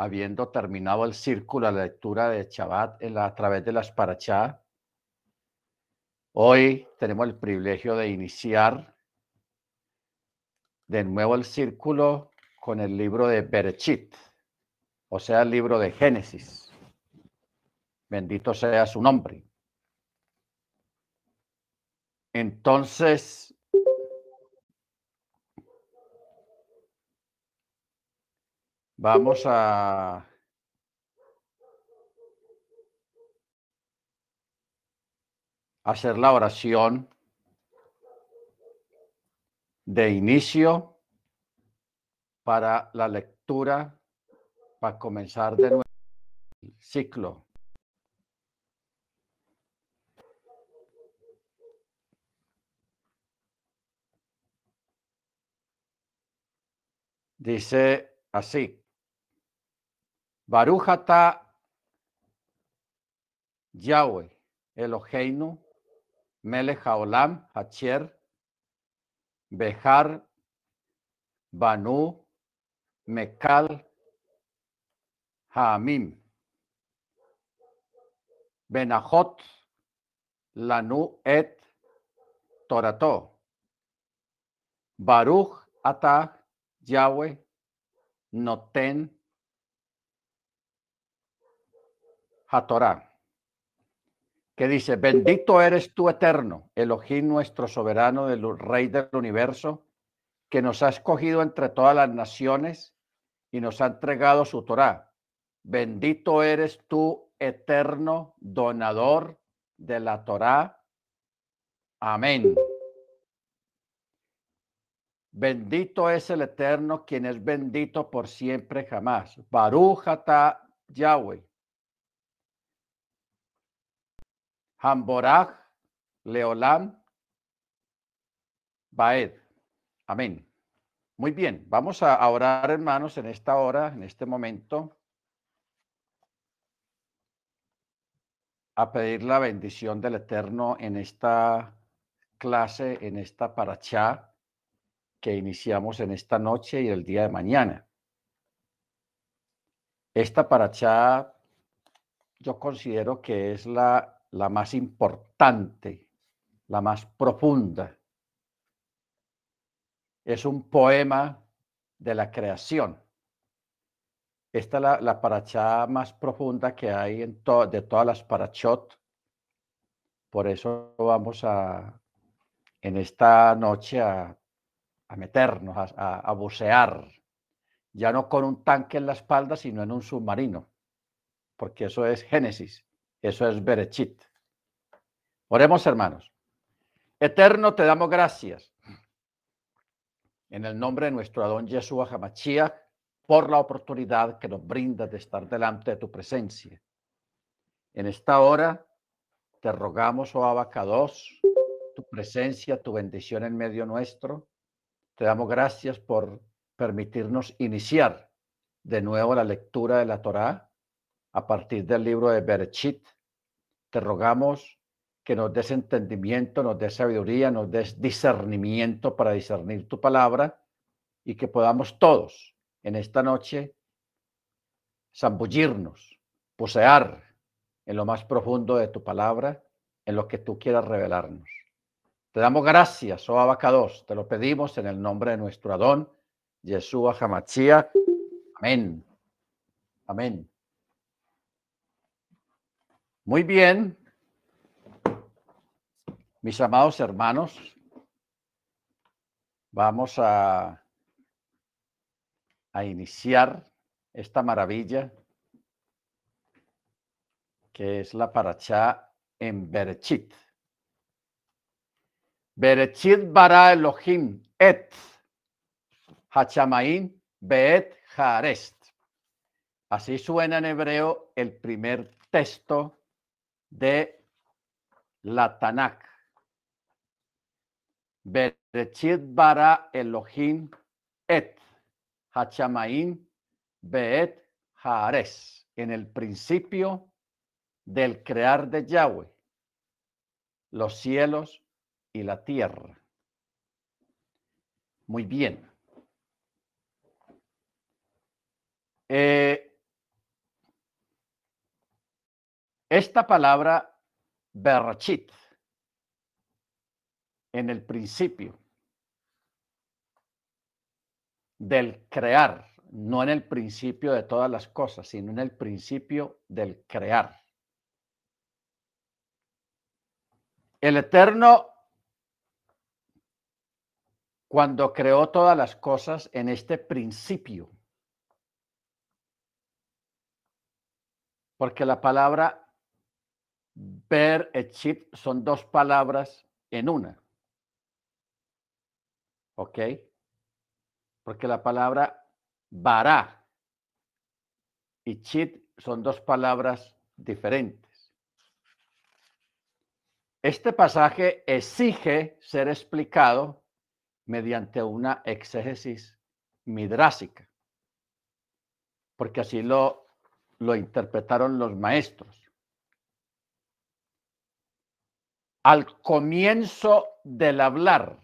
habiendo terminado el círculo la lectura de Shabbat a través de las Parachá, hoy tenemos el privilegio de iniciar de nuevo el círculo con el libro de Berechit, o sea, el libro de Génesis. Bendito sea su nombre. Entonces, vamos a hacer la oración de inicio para la lectura, para comenzar de nuevo el ciclo. Dice así, Barujata Yahweh Eloheinu Melech Haolam Hacher Behar Banu Mekal Hamim Benahot Lanu et Torato Baruch Atah Yahweh Noten HaTorah que dice, bendito eres tú eterno, Elohim nuestro soberano, del Rey del universo, que nos ha escogido entre todas las naciones y nos ha entregado su Torah. Bendito eres tú, eterno donador de la Torah. Amén. Bendito es el Eterno, quien es bendito por siempre jamás. Barújata Yahweh. Hamborach, Leolam, Baed. Amén. Muy bien, vamos a orar, hermanos, en esta hora, en este momento, a pedir la bendición del Eterno en esta clase, en esta parachá que iniciamos en esta noche y el día de mañana. Esta parachá yo considero que es la la más importante, la más profunda. Es un poema de la creación. Esta es la, la más profunda que hay en de todas las parachot. Por eso vamos a, en esta noche, a, meternos, a bucear, ya no con un tanque en la espalda, sino en un submarino, porque eso es Génesis. Eso es Berechit. Oremos, hermanos. Eterno, te damos gracias en el nombre de nuestro Adón Yeshua Hamachia por la oportunidad que nos brinda de estar delante de tu presencia. En esta hora te rogamos, oh Abacados, tu presencia, tu bendición en medio nuestro. Te damos gracias por permitirnos iniciar de nuevo la lectura de la Torá a partir del libro de Berechit. Te rogamos que nos des entendimiento, nos des sabiduría, nos des discernimiento para discernir tu palabra y que podamos todos en esta noche zambullirnos, posear en lo más profundo de tu palabra, en lo que tú quieras revelarnos. Te damos gracias, oh Abacados, te lo pedimos en el nombre de nuestro Adón, Yeshua Hamachia. Amén. Amén. Muy bien, mis amados hermanos, vamos a, a iniciar esta maravilla que es la paracha en Berechit. Berechit bara Elohim et Hachamain beet harest. Así suena en hebreo el primer texto de la Tanakh. Berechit bara Elohim et Hachamaim beet Haares. En el principio del crear de Yahweh, los cielos y la tierra. Muy bien. Eh, Esta palabra berachit en el principio del crear, no en el principio de todas las cosas, sino en el principio del crear. El Eterno, cuando creó todas las cosas en este principio, porque la palabra ver chip son dos palabras en una. ¿Ok? Porque la palabra bará y chit son dos palabras diferentes. Este pasaje exige ser explicado mediante una exégesis midrásica, porque así lo, lo interpretaron los maestros. Al comienzo del hablar,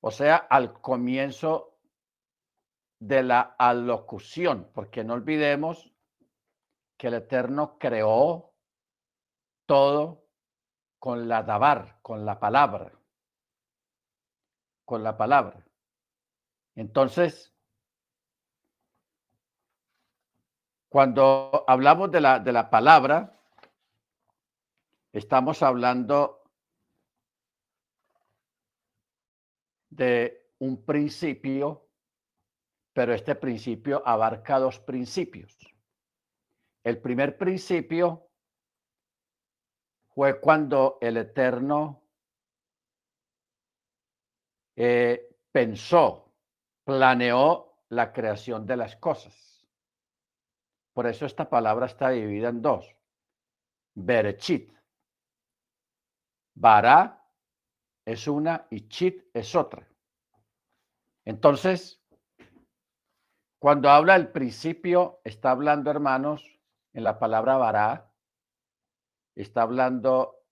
o sea, al comienzo de la alocución, porque no olvidemos que el Eterno creó todo con la dabar, con la palabra, con la palabra. Entonces, cuando hablamos de la, de la palabra, estamos hablando de un principio, pero este principio abarca dos principios. El primer principio fue cuando el Eterno eh, pensó, planeó la creación de las cosas. Por eso esta palabra está dividida en dos. Berechit. Bara es una y chit es otra. Entonces, cuando habla el principio, está hablando, hermanos, en la palabra vará, está hablando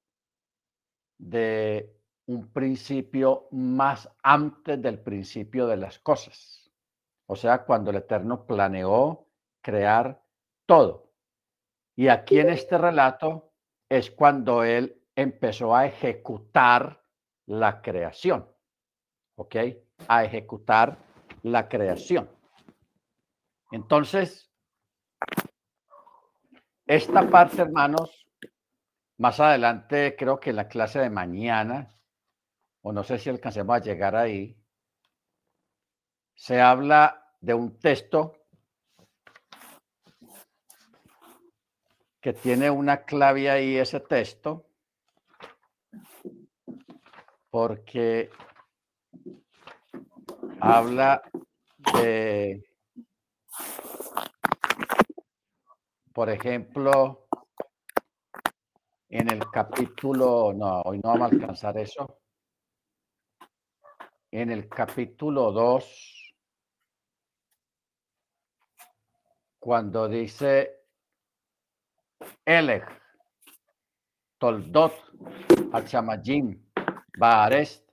de un principio más antes del principio de las cosas. O sea, cuando el Eterno planeó crear todo. Y aquí en este relato es cuando él empezó a ejecutar la creación. ¿Ok? A ejecutar la creación. Entonces, esta parte, hermanos, más adelante, creo que en la clase de mañana, o no sé si alcancemos a llegar ahí, se habla de un texto que tiene una clave ahí, ese texto, porque habla de, por ejemplo, en el capítulo, no, hoy no vamos a alcanzar eso, en el capítulo 2, cuando dice Elech, Toldot, Hachamayim, Baarest.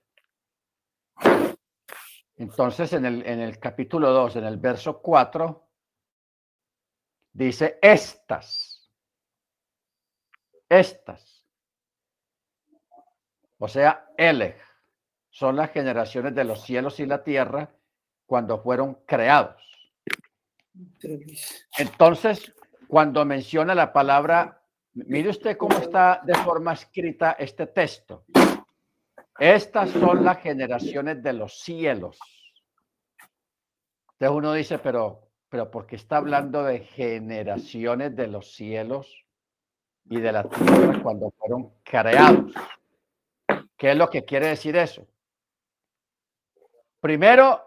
Entonces, en el, en el capítulo 2, en el verso 4, dice estas. Estas. O sea, Eleg. Son las generaciones de los cielos y la tierra cuando fueron creados. Entonces, cuando menciona la palabra, mire usted cómo está de forma escrita este texto. Estas son las generaciones de los cielos. Entonces uno dice, pero, pero ¿por qué está hablando de generaciones de los cielos y de la tierra cuando fueron creados? ¿Qué es lo que quiere decir eso? Primero,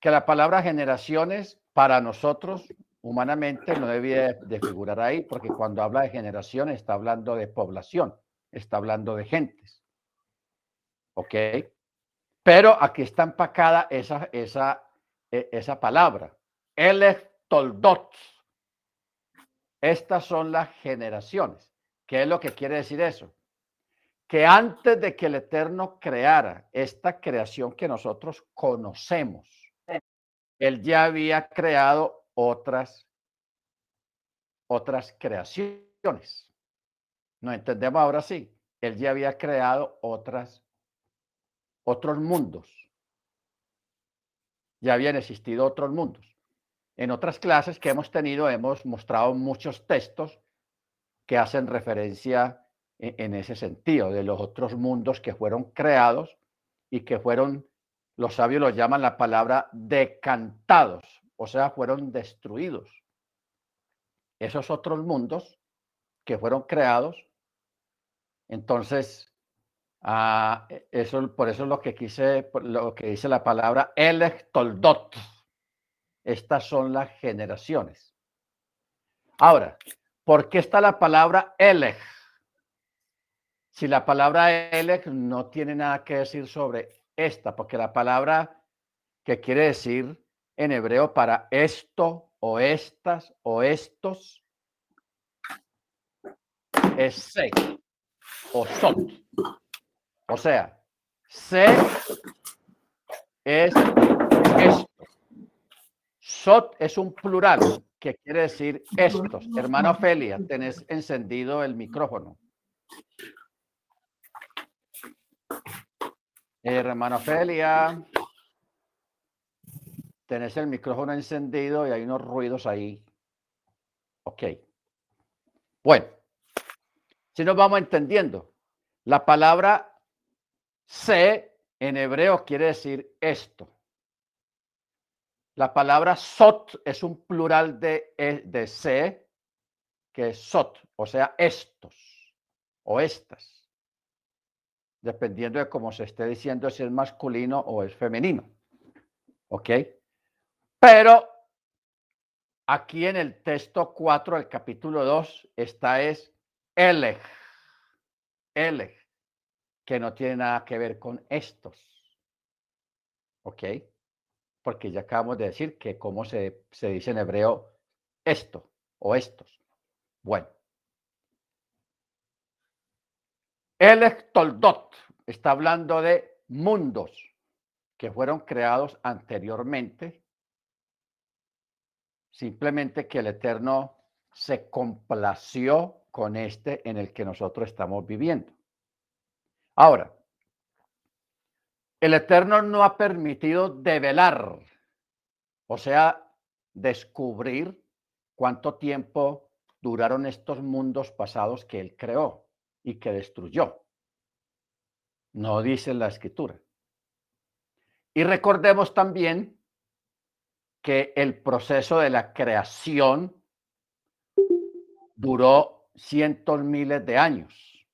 que la palabra generaciones para nosotros humanamente no debía de figurar ahí, porque cuando habla de generaciones está hablando de población, está hablando de gentes. ¿Ok? Pero aquí está empacada esa, esa, e, esa palabra. El toldot. Estas son las generaciones. ¿Qué es lo que quiere decir eso? Que antes de que el Eterno creara esta creación que nosotros conocemos, Él ya había creado otras otras creaciones. ¿No entendemos ahora sí? Él ya había creado otras, otros mundos. Ya habían existido otros mundos. En otras clases que hemos tenido hemos mostrado muchos textos que hacen referencia e, en, ese sentido, de los otros mundos que fueron creados y que fueron, los sabios los llaman la palabra decantados, o sea, fueron destruidos. Esos otros mundos que fueron creados, entonces, ah, e, eso, por eso es lo que quise, lo que dice la palabra electoldot. Estas son las generaciones. Ahora, ¿por qué está la palabra elech? Si la palabra elech no tiene nada que decir sobre esta, porque la palabra que quiere decir en hebreo para esto o estas o estos es se o sot. O sea, se es esto. Sot es un plural que quiere decir estos. Hermano Felia, tenés encendido el micrófono. Hermano Felia. Tenés el micrófono encendido y hay unos ruidos ahí. Ok. Bueno, si nos vamos entendiendo, la palabra se en hebreo quiere decir esto. La palabra sot es un plural de, e, de se, que es sot, o sea, estos o estas, dependiendo de cómo se esté diciendo si es masculino o es femenino. ¿Ok? Pero aquí en el texto 4 del capítulo 2 está es Elech, Elech, que no tiene nada que ver con estos. ¿Ok? Porque ya acabamos de decir que cómo se, se dice en hebreo esto o estos. Bueno. Elech Toldot está hablando de mundos que fueron creados anteriormente Simplemente que el Eterno se complació con este en el que nosotros estamos viviendo. Ahora, el Eterno no ha permitido develar, o sea, descubrir cuánto tiempo duraron estos mundos pasados que Él creó y que destruyó. No dice la escritura. Y recordemos también que el proceso de la creación duró cientos miles de años.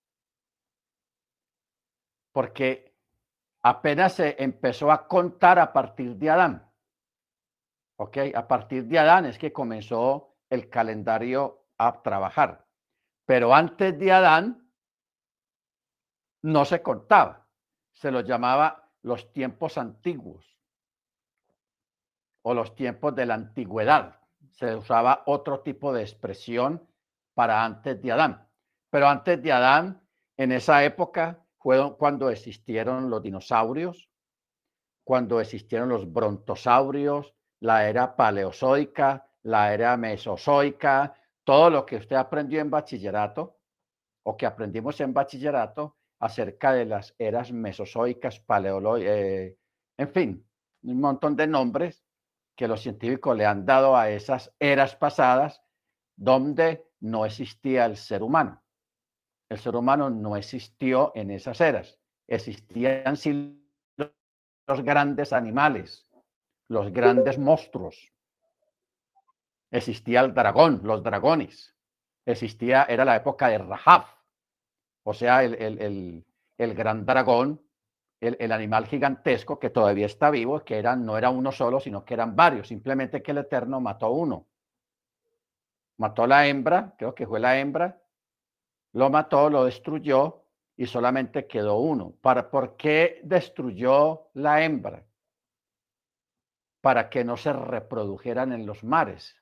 Porque apenas se empezó a contar a partir de Adán. ¿Ok? A partir de Adán es que comenzó el calendario a trabajar. Pero antes de Adán no se contaba. Se los llamaba los tiempos antiguos o los tiempos de la antigüedad. Se usaba otro tipo de expresión para antes de Adán. Pero antes de Adán, en esa época, fue cuando existieron los dinosaurios, cuando existieron los brontosaurios, la era paleozoica, la era mesozoica, todo lo que usted aprendió en bachillerato o que aprendimos en bachillerato acerca de las eras mesozoicas, paleológicas, eh, en fin, un montón de nombres que los científicos le han dado a esas eras pasadas donde no existía el ser humano. El ser humano no existió en esas eras. Existían los grandes animales, los grandes monstruos. Existía el dragón, los dragones. Existía, era la época de Rahab, o sea, el, el gran dragón el, animal gigantesco que todavía está vivo, que eran, no era uno solo, sino que eran varios, simplemente que el Eterno mató uno. Mató la hembra, creo que fue la hembra, lo mató, lo destruyó y solamente quedó uno. ¿Para, ¿Por qué destruyó la hembra? Para que no se reprodujeran en los mares.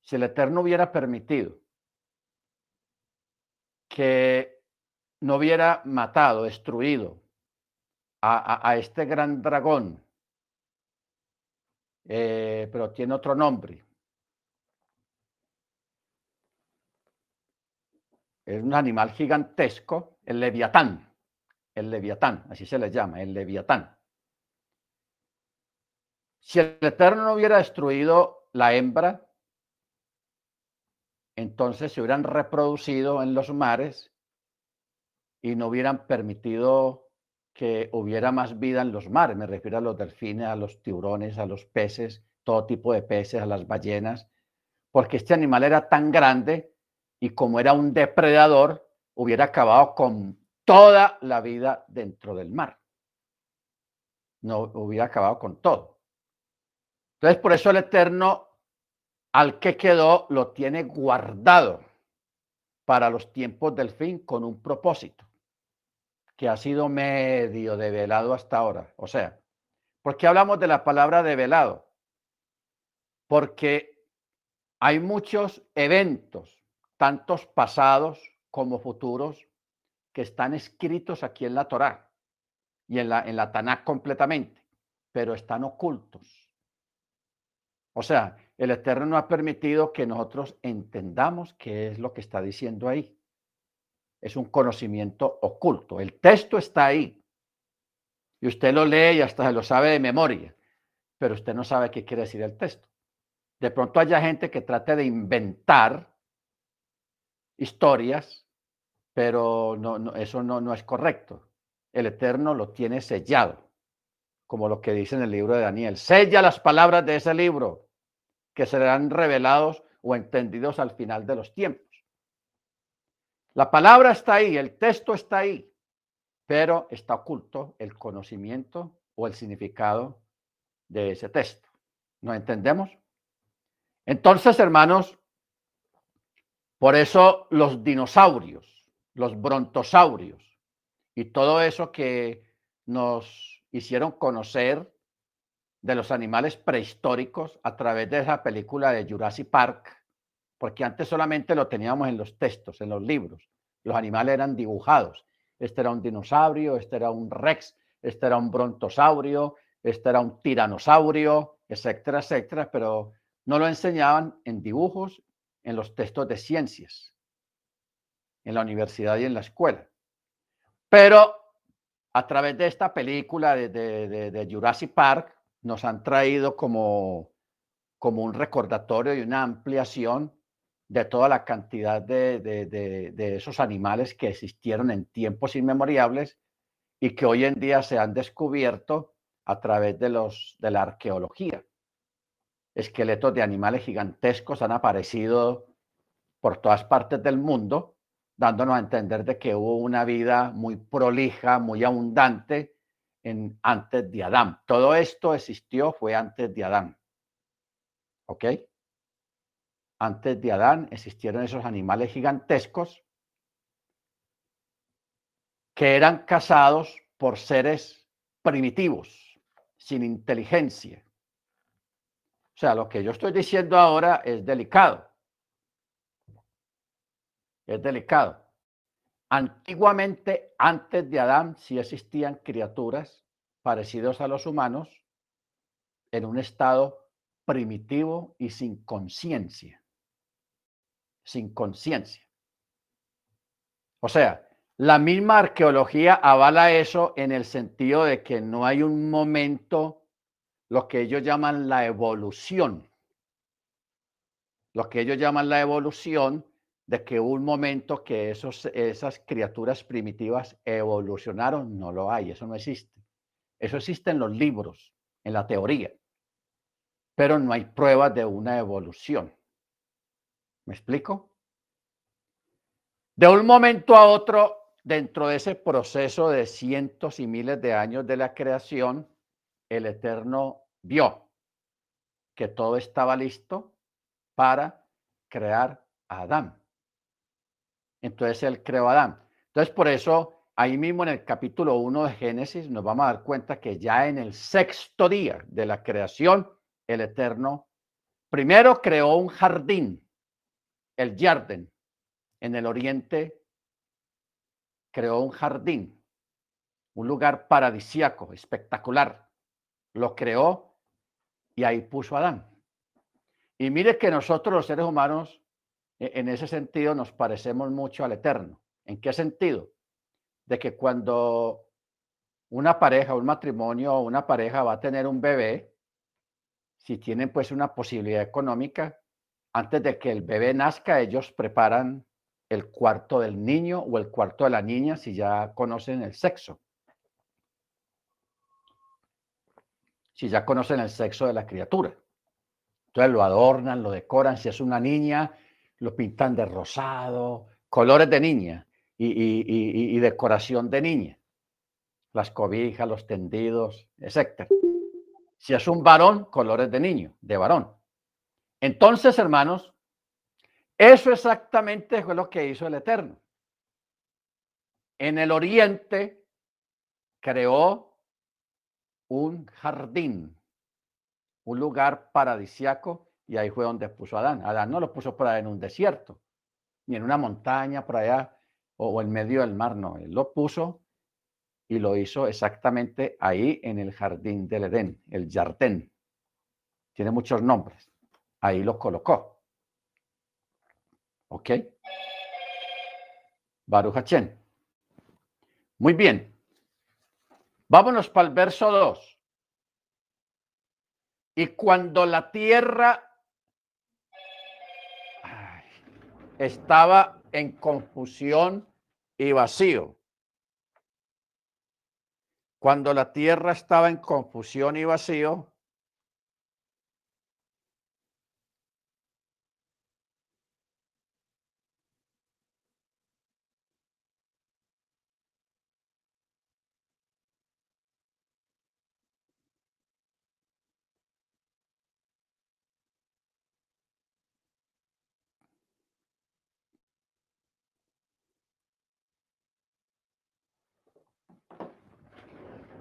Si el Eterno hubiera permitido que no hubiera matado, destruido a, este gran dragón, eh, pero tiene otro nombre. es un animal gigantesco, el leviatán, el leviatán, así se le llama, el leviatán. Si el Eterno no hubiera destruido la hembra, entonces se hubieran reproducido en los mares y no hubieran permitido que hubiera más vida en los mares. Me refiero a los delfines, a los tiburones, a los peces, todo tipo de peces, a las ballenas, porque este animal era tan grande y como era un depredador, hubiera acabado con toda la vida dentro del mar. No hubiera acabado con todo. Entonces, por eso el Eterno, al que quedó, lo tiene guardado para los tiempos del fin con un propósito, que ha sido medio develado hasta ahora. O sea, ¿por qué hablamos de la palabra develado? Porque hay muchos eventos, tantos pasados como futuros, que están escritos aquí en la Torá y en la, en la Tanakh completamente, pero están ocultos o sea, el Eterno no ha permitido que nosotros entendamos qué es lo que está diciendo ahí. Es un conocimiento oculto. El texto está ahí. Y usted lo lee y hasta se lo sabe de memoria, pero usted no sabe qué quiere decir el texto. De pronto haya gente que trate de inventar historias, pero no, eso no, no es correcto. El Eterno lo tiene sellado, como lo que dice en el libro de Daniel. Sella las palabras de ese libro que serán revelados o entendidos al final de los tiempos. La palabra está ahí, el texto está ahí, pero está oculto el conocimiento o el significado de ese texto. ¿No entendemos? Entonces, hermanos, por eso los dinosaurios, los brontosaurios y todo eso que nos hicieron conocer de los animales prehistóricos a través de esa película de Jurassic Park, porque antes solamente lo teníamos en los textos, en los libros. Los animales eran dibujados. Este era un dinosaurio, este era un rex, este era un brontosaurio, este era un tiranosaurio, etcétera, etcétera, pero no lo enseñaban en dibujos, en los textos de ciencias, en la universidad y en la escuela. Pero a través de esta película de, Jurassic Park, nos han traído como, como un recordatorio y una ampliación de toda la cantidad de, de, esos animales que existieron en tiempos inmemoriales y que hoy en día se han descubierto a través de, los, de la arqueología. Esqueletos de animales gigantescos han aparecido por todas partes del mundo, dándonos a entender de que hubo una vida muy prolija, muy abundante, en, antes de Adán. Todo esto existió, fue antes de Adán. ¿Ok? Antes de Adán existieron esos animales gigantescos que eran cazados por seres primitivos, sin inteligencia. O sea, lo que yo estoy diciendo ahora es delicado. Es delicado. Antiguamente, antes de Adán, sí existían criaturas parecidas a los humanos en un estado primitivo y sin conciencia. Sin conciencia. O sea, la misma arqueología avala eso en el sentido de que no hay un momento, lo que ellos llaman la evolución. Lo que ellos llaman la evolución de que un momento que esos, esas criaturas primitivas evolucionaron, no lo hay, eso no existe. Eso existe en los libros, en la teoría, pero no hay pruebas de una evolución. ¿Me explico? De un momento a otro, dentro de ese proceso de cientos y miles de años de la creación, el Eterno vio que todo estaba listo para crear a Adán. Entonces él creó a Adán. Entonces por eso ahí mismo en el capítulo 1 de Génesis nos vamos a dar cuenta que ya en el sexto día de la creación, el Eterno primero creó un jardín, el jardín, en el oriente creó un jardín, un lugar paradisiaco, espectacular. Lo creó y ahí puso a Adán. Y mire que nosotros los seres humanos e, en ese sentido nos parecemos mucho al Eterno. ¿En qué sentido? De que cuando una pareja, un matrimonio o una pareja va a tener un bebé, si tienen pues una posibilidad económica, antes de que el bebé nazca, ellos preparan el cuarto del niño o el cuarto de la niña si ya conocen el sexo. Si ya conocen el sexo de la criatura. Entonces lo adornan, lo decoran. Si es una niña, lo pintan de rosado, colores de niña y, decoración de niña. Las cobijas, los tendidos, etc. Si es un varón, colores de niño, de varón. Entonces, hermanos, eso exactamente fue lo que hizo el Eterno. En el oriente creó un jardín, un lugar paradisiaco, y ahí fue donde puso a Adán. Adán no lo puso por ahí en un desierto, ni en una montaña por allá, o, en medio del mar, no. Él lo puso y lo hizo exactamente ahí en el jardín del Edén, el jardín. Tiene muchos nombres. Ahí lo colocó. ¿Ok? Baruch Muy bien. Vámonos para el verso 2. Y cuando la tierra estaba en confusión y vacío. Cuando la tierra estaba en confusión y vacío,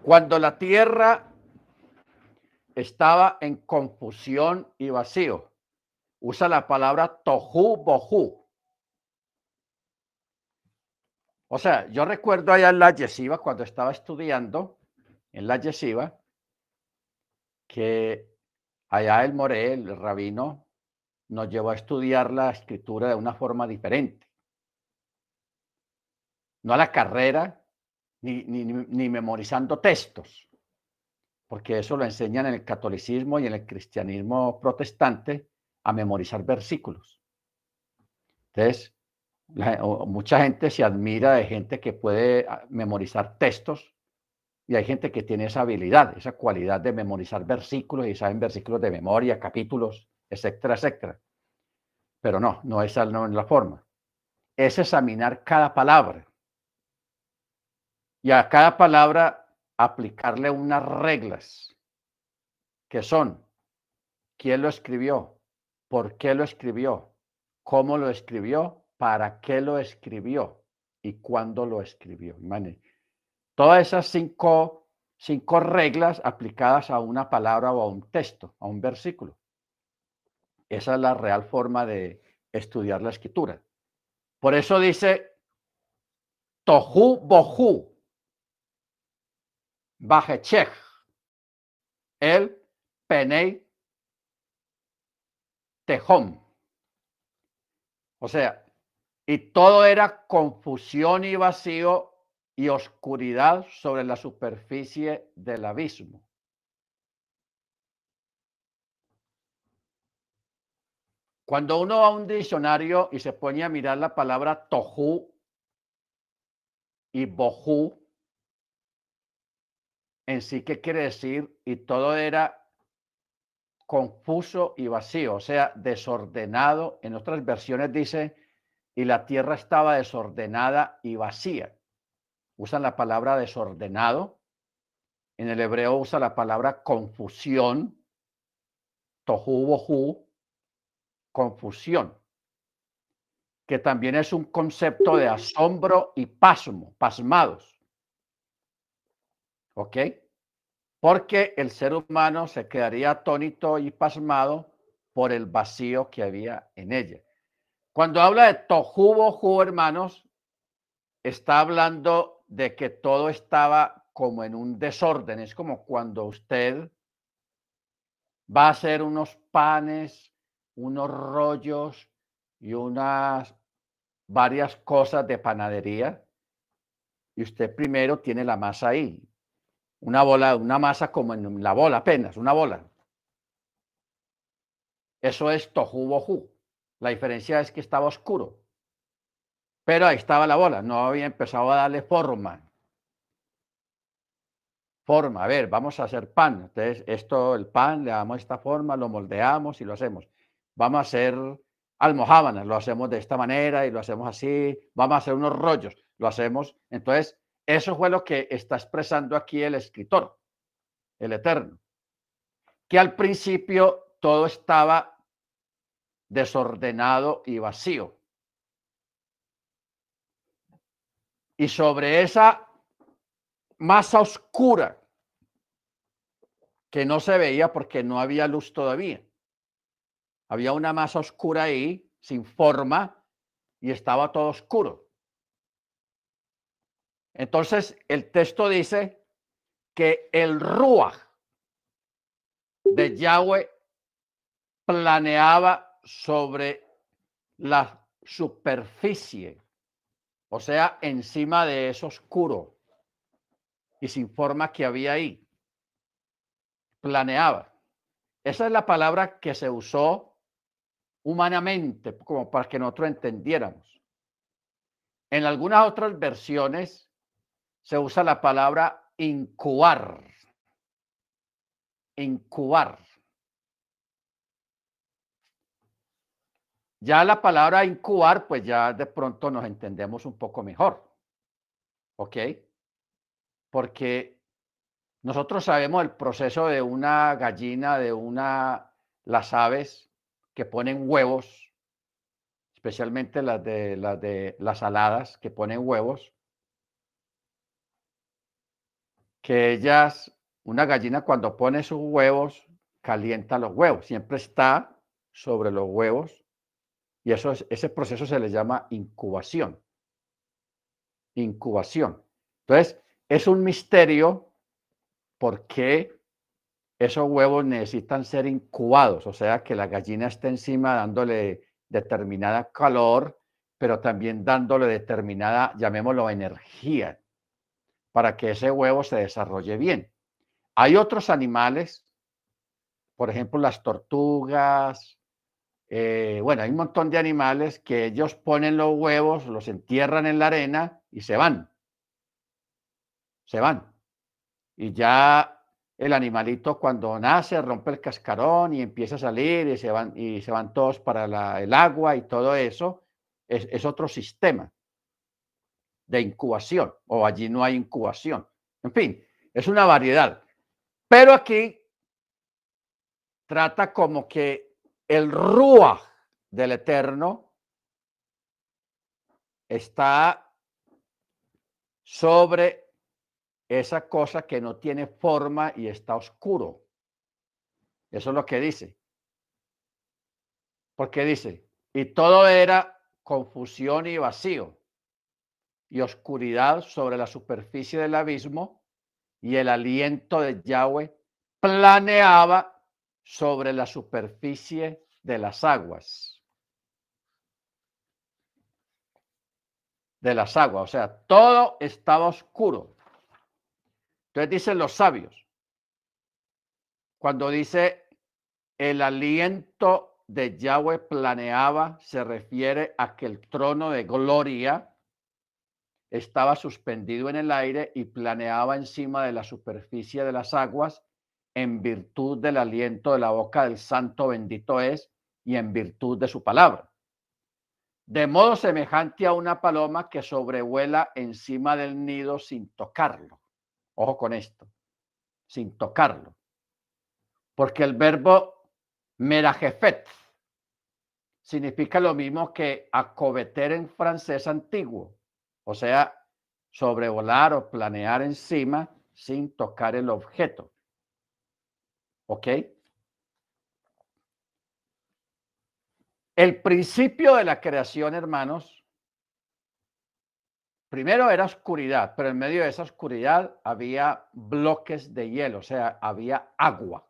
Cuando la tierra estaba en confusión y vacío, usa la palabra tohu bohu. O sea, yo recuerdo allá en la yeshiva, cuando estaba estudiando en la yeshiva, que allá el More, el rabino, nos llevó a estudiar la escritura de una forma diferente. No a la carrera, ni, memorizando textos, porque eso lo enseñan en el catolicismo y en el cristianismo protestante a memorizar versículos. Entonces, mucha gente se admira de gente que puede ah, memorizar textos y hay gente que tiene esa habilidad, esa cualidad de memorizar versículos y saben versículos de memoria, capítulos, etcétera, etcétera. Pero no, no esa no es la forma. Es examinar cada palabra y a cada palabra aplicarle unas reglas que son quién lo escribió, por qué lo escribió, cómo lo escribió, para qué lo escribió y cuándo lo escribió. Todas esas cinco, cinco reglas aplicadas a una palabra o a un texto, a un versículo. Esa es la real forma de estudiar la escritura. Por eso dice Tohu Bohu, Bajechech, el Penei Tejón. O sea, y todo era confusión y vacío y oscuridad sobre la superficie del abismo. Cuando uno va a un diccionario y se pone a mirar la palabra tohu y bohu, en sí qué quiere decir y todo era confuso y vacío, o sea, desordenado. En otras versiones dice, y la tierra estaba desordenada y vacía. Usan la palabra desordenado. En el hebreo usa la palabra confusión, tohu bohu, confusión, que también es un concepto de asombro y pasmo, pasmados. ¿Ok? Porque el ser humano se quedaría atónito y pasmado por el vacío que había en ella. Cuando habla de tohu hermanos, está hablando de que todo estaba como en un desorden. Es como cuando usted va a hacer unos panes, unos rollos, y unas varias cosas de panadería y usted primero tiene la masa ahí. Una bola, una masa como en la bola apenas, una bola. Eso es tohu bohu. La diferencia es que estaba oscuro. Pero ahí estaba la bola, no había empezado a darle forma. Forma, a ver, vamos a hacer pan. Entonces, esto, el pan, le damos esta forma, lo moldeamos y lo hacemos. Vamos a hacer almohábanas, lo hacemos de esta manera y lo hacemos así. Vamos a hacer unos rollos, lo hacemos. Entonces, eso fue lo que está expresando aquí el escritor, el Eterno. Que al principio todo estaba desordenado y vacío. Y sobre esa masa oscura que no se veía porque no había luz todavía. Había una masa oscura ahí, sin forma, y estaba todo oscuro. Entonces, el texto dice que el Ruach de Yahweh planeaba sobre la superficie o sea, encima de eso oscuro y sin forma que había ahí. Planeaba. Esa es la palabra que se usó humanamente, como para que nosotros entendiéramos. En algunas otras versiones se usa la palabra incubar. Incubar. Ya la palabra incubar, pues ya de pronto nos entendemos un poco mejor. ¿Ok? Porque nosotros sabemos el proceso de una gallina, de una, las aves que ponen huevos, especialmente las de las de las aladas que ponen huevos, que ellas, una gallina cuando pone sus huevos, calienta los huevos, siempre está sobre los huevos y eso es, ese proceso se le llama incubación. Incubación. Entonces, es un misterio por qué esos huevos necesitan ser incubados, o sea, que la gallina esté encima dándole determinada calor, pero también dándole determinada, llamémoslo, energía, para que ese huevo se desarrolle bien. Hay otros animales, por ejemplo, las tortugas, eh, bueno, hay un montón de animales que ellos ponen los huevos, los entierran en la arena y se van. Se van. Y ya el animalito cuando nace rompe el cascarón y empieza a salir y se van, y se van todos para el agua y todo eso, es, es otro sistema de incubación o allí no hay incubación. En fin, es una variedad. Pero aquí trata como que el Ruach del Eterno está sobre esa cosa que no tiene forma y está oscuro. Eso es lo que dice. Porque dice, y todo era confusión y vacío y oscuridad sobre la superficie del abismo y el aliento de Yahweh planeaba sobre la superficie de las aguas. De las aguas, o sea, todo estaba oscuro. Entonces dicen los sabios, cuando dice el aliento de Yahweh planeaba, se refiere a que el trono de gloria estaba suspendido en el aire y planeaba encima de la superficie de las aguas en virtud del aliento de la boca del santo bendito es y en virtud de su palabra. De modo semejante a una paloma que sobrevuela encima del nido sin tocarlo. Ojo con esto, sin tocarlo. Porque el verbo merajefet significa lo mismo que acobeter en francés antiguo, o sea, sobrevolar o planear encima sin tocar el objeto. ¿Ok? El principio de la creación, hermanos, primero era oscuridad, pero en medio de esa oscuridad había bloques de hielo, o sea, había agua.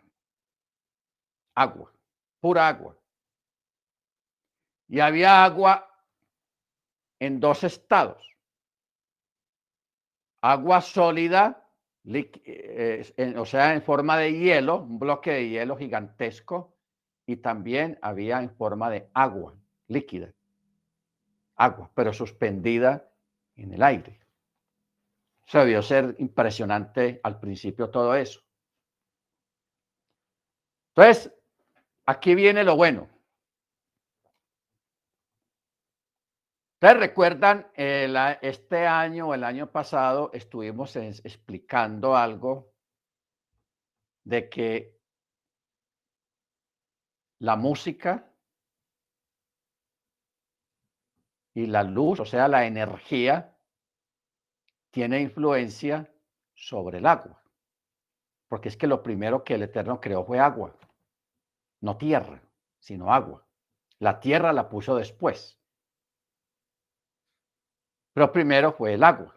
Agua, pura agua. y había agua en dos estados. Agua sólida, eh, o sea, en forma de hielo, un bloque de hielo gigantesco, y también había en forma de agua líquida, agua, pero suspendida en el aire. Se debió ser impresionante al principio todo eso. Entonces, aquí viene lo bueno. Ustedes recuerdan, este año o el año pasado estuvimos explicando algo de que la música y la luz, o sea, la energía, tiene influencia sobre el agua. Porque es que lo primero que el Eterno creó fue agua, no tierra, sino agua. La tierra la puso después. Pero primero fue el agua.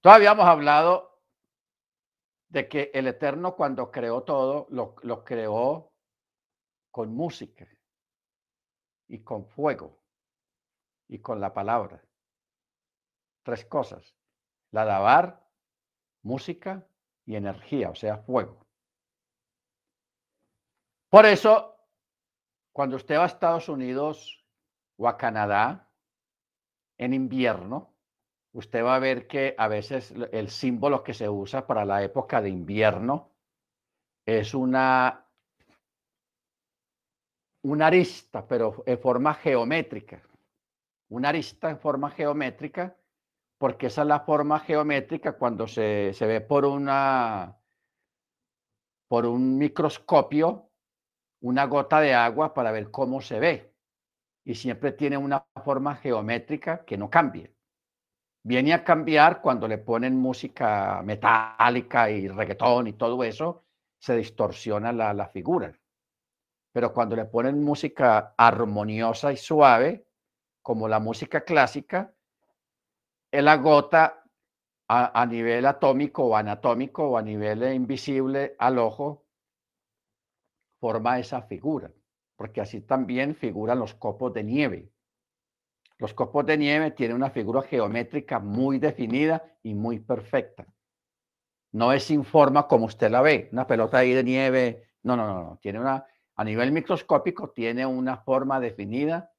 Todavía habíamos hablado de que el Eterno cuando creó todo, lo, lo creó con música y con fuego y con la palabra. Tres cosas. La dabar, música y energía, o sea, fuego. Por eso, cuando usted va a Estados Unidos o a Canadá en invierno, usted va a ver que a veces el símbolo que se usa para la época de invierno es una, una arista, pero en forma geométrica una arista en forma geométrica, porque esa es la forma geométrica cuando se, ve por, una, por un microscopio una gota de agua para ver cómo se ve. Y siempre tiene una forma geométrica que no cambia. Viene a cambiar cuando le ponen música metálica y reggaetón y todo eso, se distorsiona la, figura. Pero cuando le ponen música armoniosa y suave, como la música clásica, él agota a, nivel atómico o anatómico o a nivel invisible al ojo, forma esa figura, porque así también figuran los copos de nieve. Los copos de nieve tienen una figura geométrica muy definida y muy perfecta. No es sin forma como usted la ve, una pelota ahí de nieve. No, no, no, no. Tiene una, a nivel microscópico, tiene una forma definida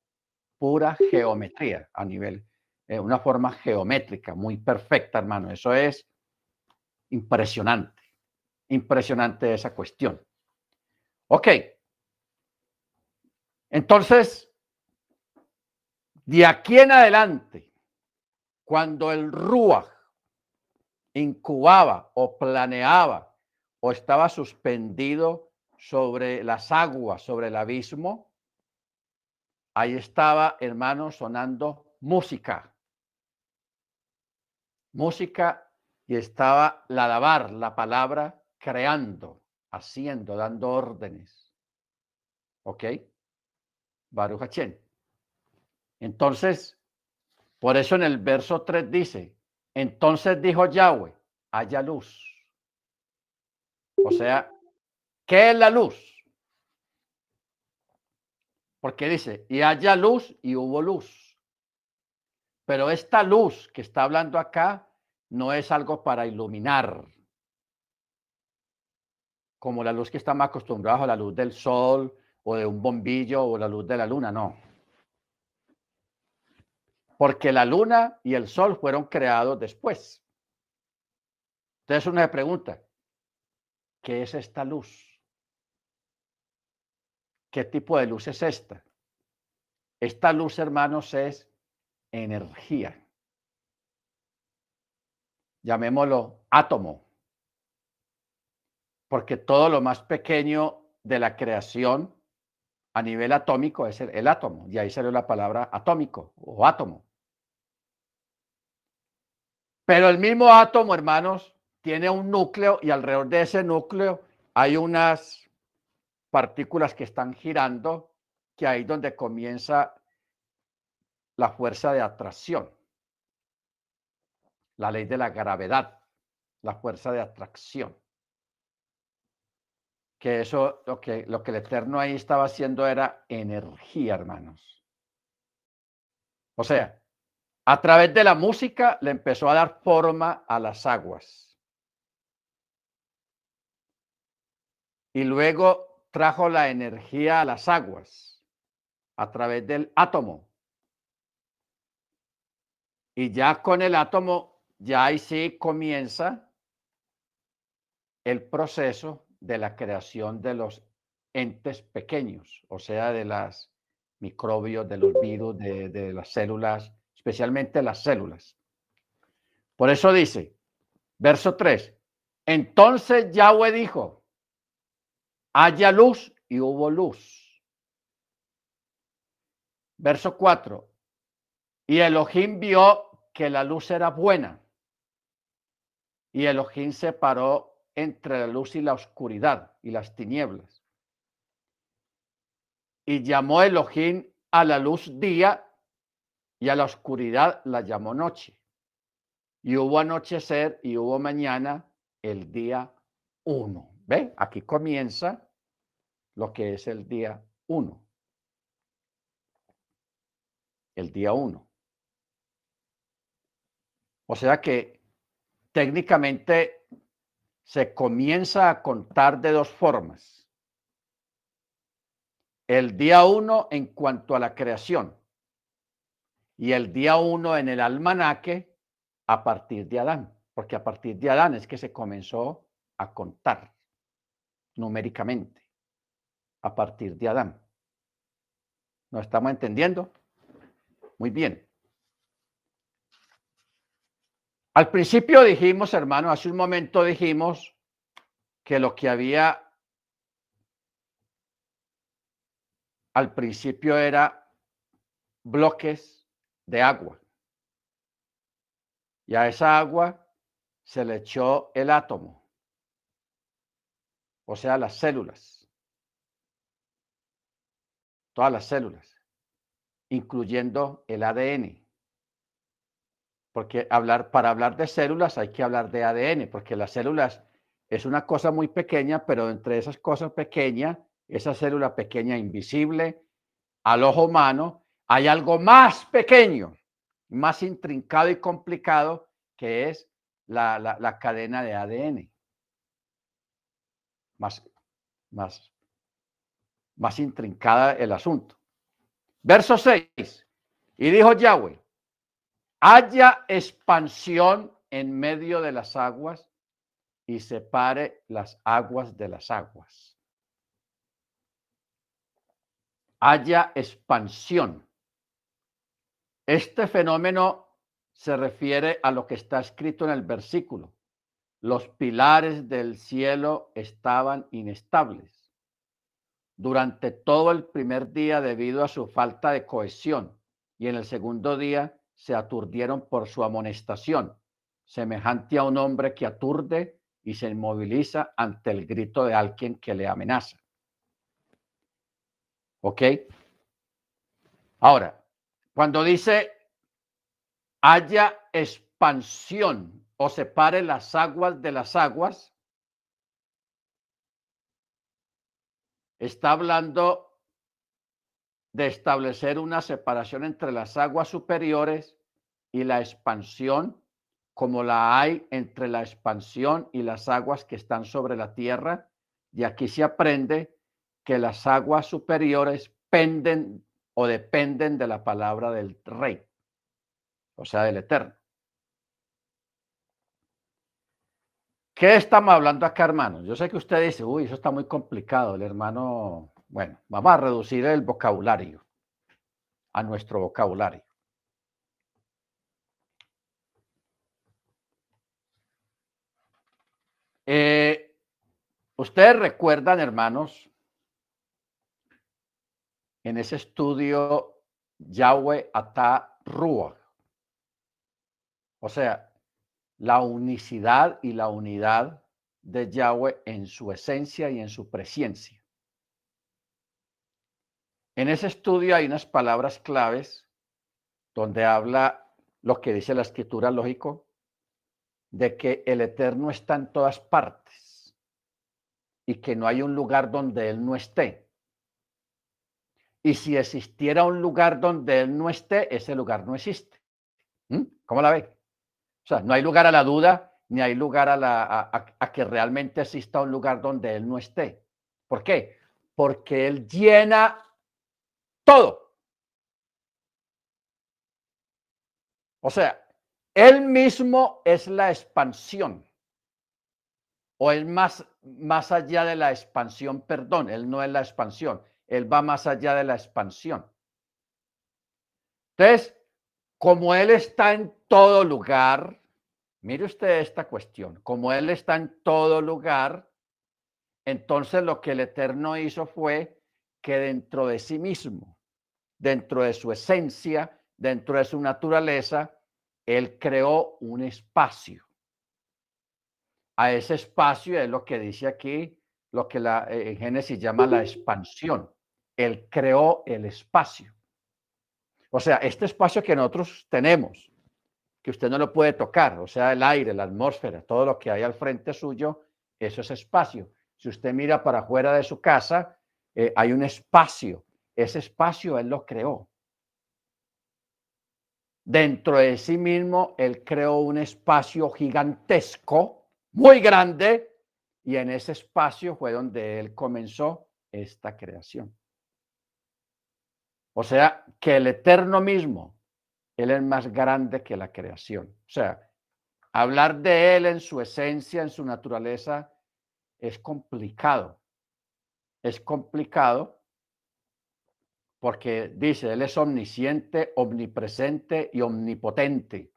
pura geometría a nivel, eh, una forma geométrica muy perfecta, hermano. Eso es impresionante, impresionante esa cuestión. Ok. Entonces, de aquí en adelante, cuando el Ruach incubaba o planeaba o estaba suspendido sobre las aguas, sobre el abismo, Ahí estaba, hermano, sonando música. Música y estaba la dabar, la palabra, creando, haciendo, dando órdenes. ¿Ok? Baruch Entonces, por eso en el verso 3 dice, entonces dijo Yahweh, haya luz. O sea, ¿qué es la luz? Porque dice, y haya luz y hubo luz. Pero esta luz que está hablando acá no es algo para iluminar, como la luz que estamos acostumbrados a la luz del sol o de un bombillo o la luz de la luna, no. Porque la luna y el sol fueron creados después. Entonces uno se pregunta, ¿qué es esta luz? ¿Qué tipo de luz es esta? Esta luz, hermanos, es energía. Llamémoslo átomo. Porque todo lo más pequeño de la creación a nivel atómico es el, átomo. Y ahí salió la palabra atómico o átomo. Pero el mismo átomo, hermanos, tiene un núcleo y alrededor de ese núcleo hay unas partículas que están girando, que ahí donde comienza la fuerza de atracción, la ley de la gravedad, la fuerza de atracción. Que eso, lo que, lo que el Eterno ahí estaba haciendo era energía, hermanos. O sea, a través de la música le empezó a dar forma a las aguas. Y luego trajo la energía a las aguas a través del átomo. Y ya con el átomo, ya ahí sí comienza el proceso de la creación de los entes pequeños, o sea, de las microbios, de los virus, de, las células, especialmente las células. Por eso dice, verso 3, entonces Yahweh dijo, haya luz y hubo luz. Verso 4, y Elohim vio que la luz era buena. Y Elohim separó entre la luz y la oscuridad y las tinieblas. Y llamó Elohim a la luz día y a la oscuridad la llamó noche. Y hubo anochecer y hubo mañana el día uno. ¿Ve? Aquí comienza lo que es el día uno. El día uno. O sea que técnicamente se comienza a contar de dos formas. El día uno en cuanto a la creación y el día uno en el almanaque a partir de Adán, porque a partir de Adán es que se comenzó a contar numéricamente, a partir de Adán. ¿No estamos entendiendo? Muy bien. Al principio dijimos, hermano, hace un momento dijimos que lo que había al principio era bloques de agua. Y a esa agua se le echó el átomo, o sea, las células, todas las células, incluyendo el ADN porque hablar, para hablar de células hay que hablar de ADN, porque las células es una cosa muy pequeña, pero entre esas cosas pequeñas, esa célula pequeña invisible al ojo humano, hay algo más pequeño, más intrincado y complicado, que es la, la cadena de ADN. Más, más, más intrincada el asunto. Verso 6. Y dijo Yahweh, haya expansión en medio de las aguas y separe las aguas de las aguas. Haya expansión. Este fenómeno se refiere a lo que está escrito en el versículo. Los pilares del cielo estaban inestables durante todo el primer día debido a su falta de cohesión y en el segundo día se aturdieron por su amonestación, semejante a un hombre que aturde y se inmoviliza ante el grito de alguien que le amenaza. ¿Ok? Ahora, cuando dice haya expansión o separe las aguas de las aguas, está hablando de establecer una separación entre las aguas superiores y la expansión, como la hay entre la expansión y las aguas que están sobre la tierra. Y aquí se aprende que las aguas superiores penden o dependen de la palabra del rey, o sea, del eterno. ¿Qué estamos hablando acá, hermanos? Yo sé que usted dice, uy, eso está muy complicado. El hermano bueno, vamos a reducir el vocabulario a nuestro vocabulario. Eh, ustedes recuerdan, hermanos, en ese estudio Yahweh Ata Ruach. O sea, la unicidad y la unidad de Yahweh en su esencia y en su presencia. En ese estudio hay unas palabras claves donde habla lo que dice la escritura lógico, de que el eterno está en todas partes. y que no hay un lugar donde Él no esté. Y si existiera un lugar donde Él no esté, ese lugar no existe. ¿Mm? ¿Cómo la ve? O sea, no hay lugar a la duda, ni hay lugar a, la, a, que realmente exista un lugar donde Él no esté. ¿Por qué? Porque Él llena todo. O sea, Él mismo es la expansión. O es más, más allá de la expansión, perdón, Él no es la expansión. Él va más allá de la expansión. Entonces, como Él está en todo lugar, mire usted esta cuestión, como Él está en todo lugar, entonces lo que el Eterno hizo fue que dentro de sí mismo, dentro de su esencia, dentro de su naturaleza, Él creó un espacio. A ese espacio es lo que dice aquí, lo que la, eh, en Génesis llama la expansión. Él creó el espacio. O sea, este espacio que nosotros tenemos, que usted no lo puede tocar, o sea, el aire, la atmósfera, todo lo que hay al frente suyo, eso es espacio. Si usted mira para afuera de su casa, eh, hay un espacio. Ese espacio Él lo creó. Dentro de sí mismo, Él creó un espacio gigantesco, muy grande, y en ese espacio fue donde Él comenzó esta creación. O sea, que el eterno mismo, Él es más grande que la creación. O sea, hablar de Él en su esencia, en su naturaleza, es complicado. Es complicado porque dice, Él es omnisciente, omnipresente y omnipotente.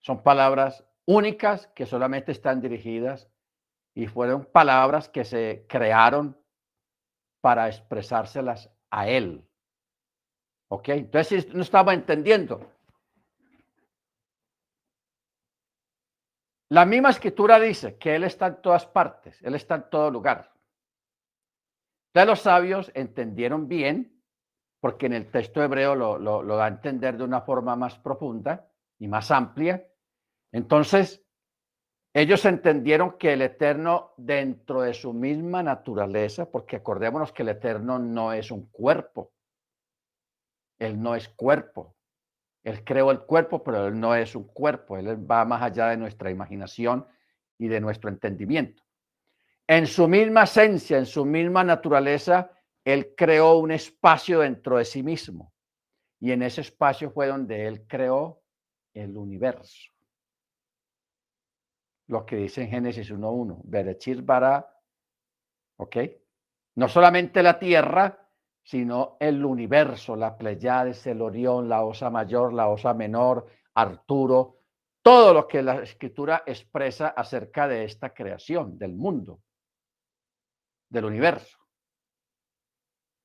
Son palabras únicas que solamente están dirigidas y fueron palabras que se crearon para expresárselas a Él. ¿Ok? Entonces no estaba entendiendo. La misma escritura dice que Él está en todas partes, Él está en todo lugar. Entonces los sabios entendieron bien, porque en el texto hebreo lo, lo da a entender de una forma más profunda y más amplia. Entonces, ellos entendieron que el Eterno, dentro de su misma naturaleza, porque acordémonos que el Eterno no es un cuerpo, Él no es cuerpo. Él creó el cuerpo, pero Él no es un cuerpo, Él va más allá de nuestra imaginación y de nuestro entendimiento. En su misma esencia, en su misma naturaleza, Él creó un espacio dentro de sí mismo. Y en ese espacio fue donde Él creó el universo lo que dice en Génesis 1.1, Berechir bara, ¿ok? No solamente la tierra, sino el universo, la Pleiades, el Orión, la Osa Mayor, la Osa Menor, Arturo, todo lo que la escritura expresa acerca de esta creación del mundo, del universo.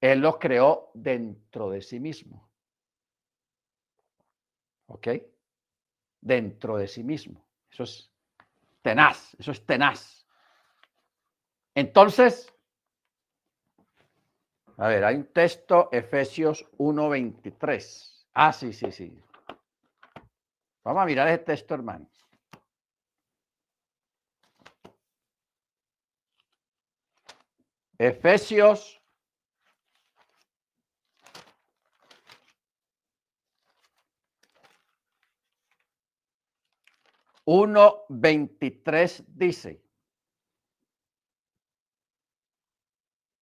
Él lo creó dentro de sí mismo. ¿Ok? Dentro de sí mismo. Eso es tenaz, eso es tenaz. Entonces, a ver, hay un texto, Efesios 1.23. Ah, sí, sí, sí. Vamos a mirar ese texto, hermano. Efesios. 1.23 dice,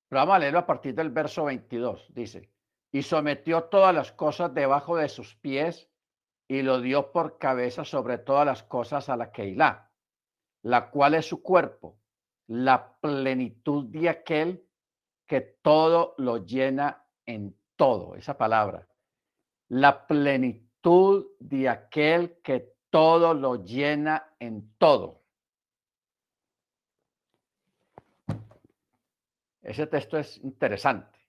pero vamos a leerlo a partir del verso 22, dice, y sometió todas las cosas debajo de sus pies y lo dio por cabeza sobre todas las cosas a la Keilah, la cual es su cuerpo, la plenitud de aquel que todo lo llena en todo, esa palabra, la plenitud de aquel que todo lo llena en todo. Ese texto es interesante,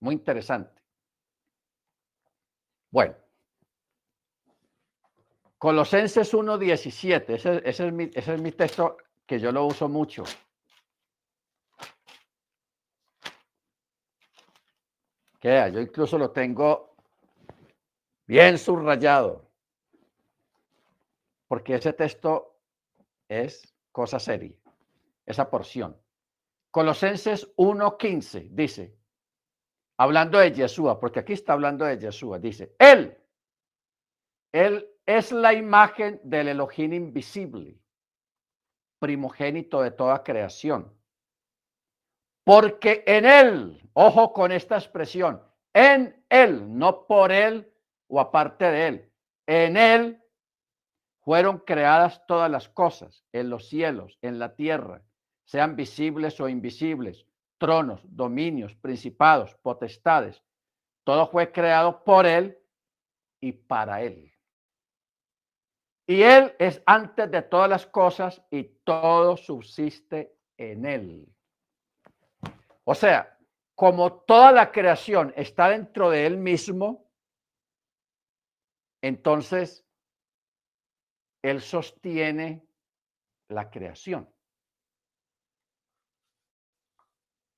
muy interesante. Bueno, Colosenses 1.17, ese, ese, es mi, ese es mi texto que yo lo uso mucho. Yo incluso lo tengo bien subrayado porque ese texto es cosa seria. esa porción. Colosenses 1.15 dice, hablando de Yeshua, porque aquí está hablando de Yeshua, dice, Él, Él es la imagen del Elohim invisible, primogénito de toda creación. Porque en Él, ojo con esta expresión, en Él, no por Él o aparte de Él, en Él fueron creadas todas las cosas, en los cielos, en la tierra, sean visibles o invisibles, tronos, dominios, principados, potestades. Todo fue creado por Él y para Él. Y Él es antes de todas las cosas y todo subsiste en Él. O sea, como toda la creación está dentro de Él mismo, entonces Él sostiene la creación.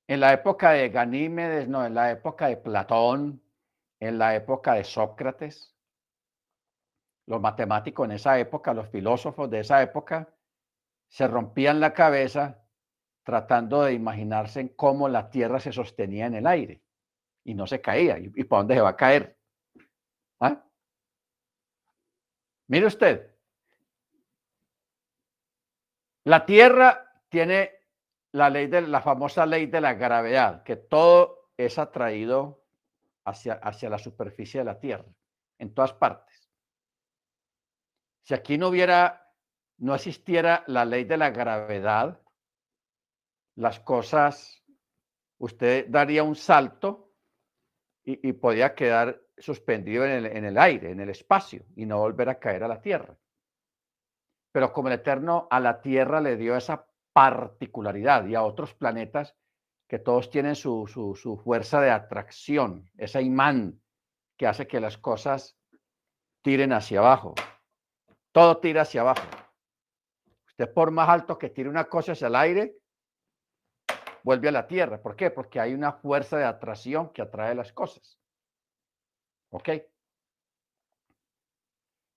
En la época de Ganímedes, no, en la época de Platón, en la época de Sócrates, los matemáticos en esa época, los filósofos de esa época, se rompían la cabeza tratando de imaginarse cómo la Tierra se sostenía en el aire y no se caía. ¿Y, para dónde se va a caer? ¿Ah? Mire usted, la Tierra tiene la ley de la famosa ley de la gravedad, que todo es atraído hacia, hacia la superficie de la Tierra, en todas partes. Si aquí no hubiera, no existiera la ley de la gravedad, las cosas, usted daría un salto y, podía quedar suspendido en el, en el aire, en el espacio, y no volver a caer a la Tierra. Pero como el Eterno a la Tierra le dio esa particularidad y a otros planetas que todos tienen su, su, fuerza de atracción, ese imán que hace que las cosas tiren hacia abajo. Todo tira hacia abajo. Usted por más alto que tire una cosa hacia el aire, vuelve a la Tierra. ¿Por qué? Porque hay una fuerza de atracción que atrae las cosas. ¿Ok?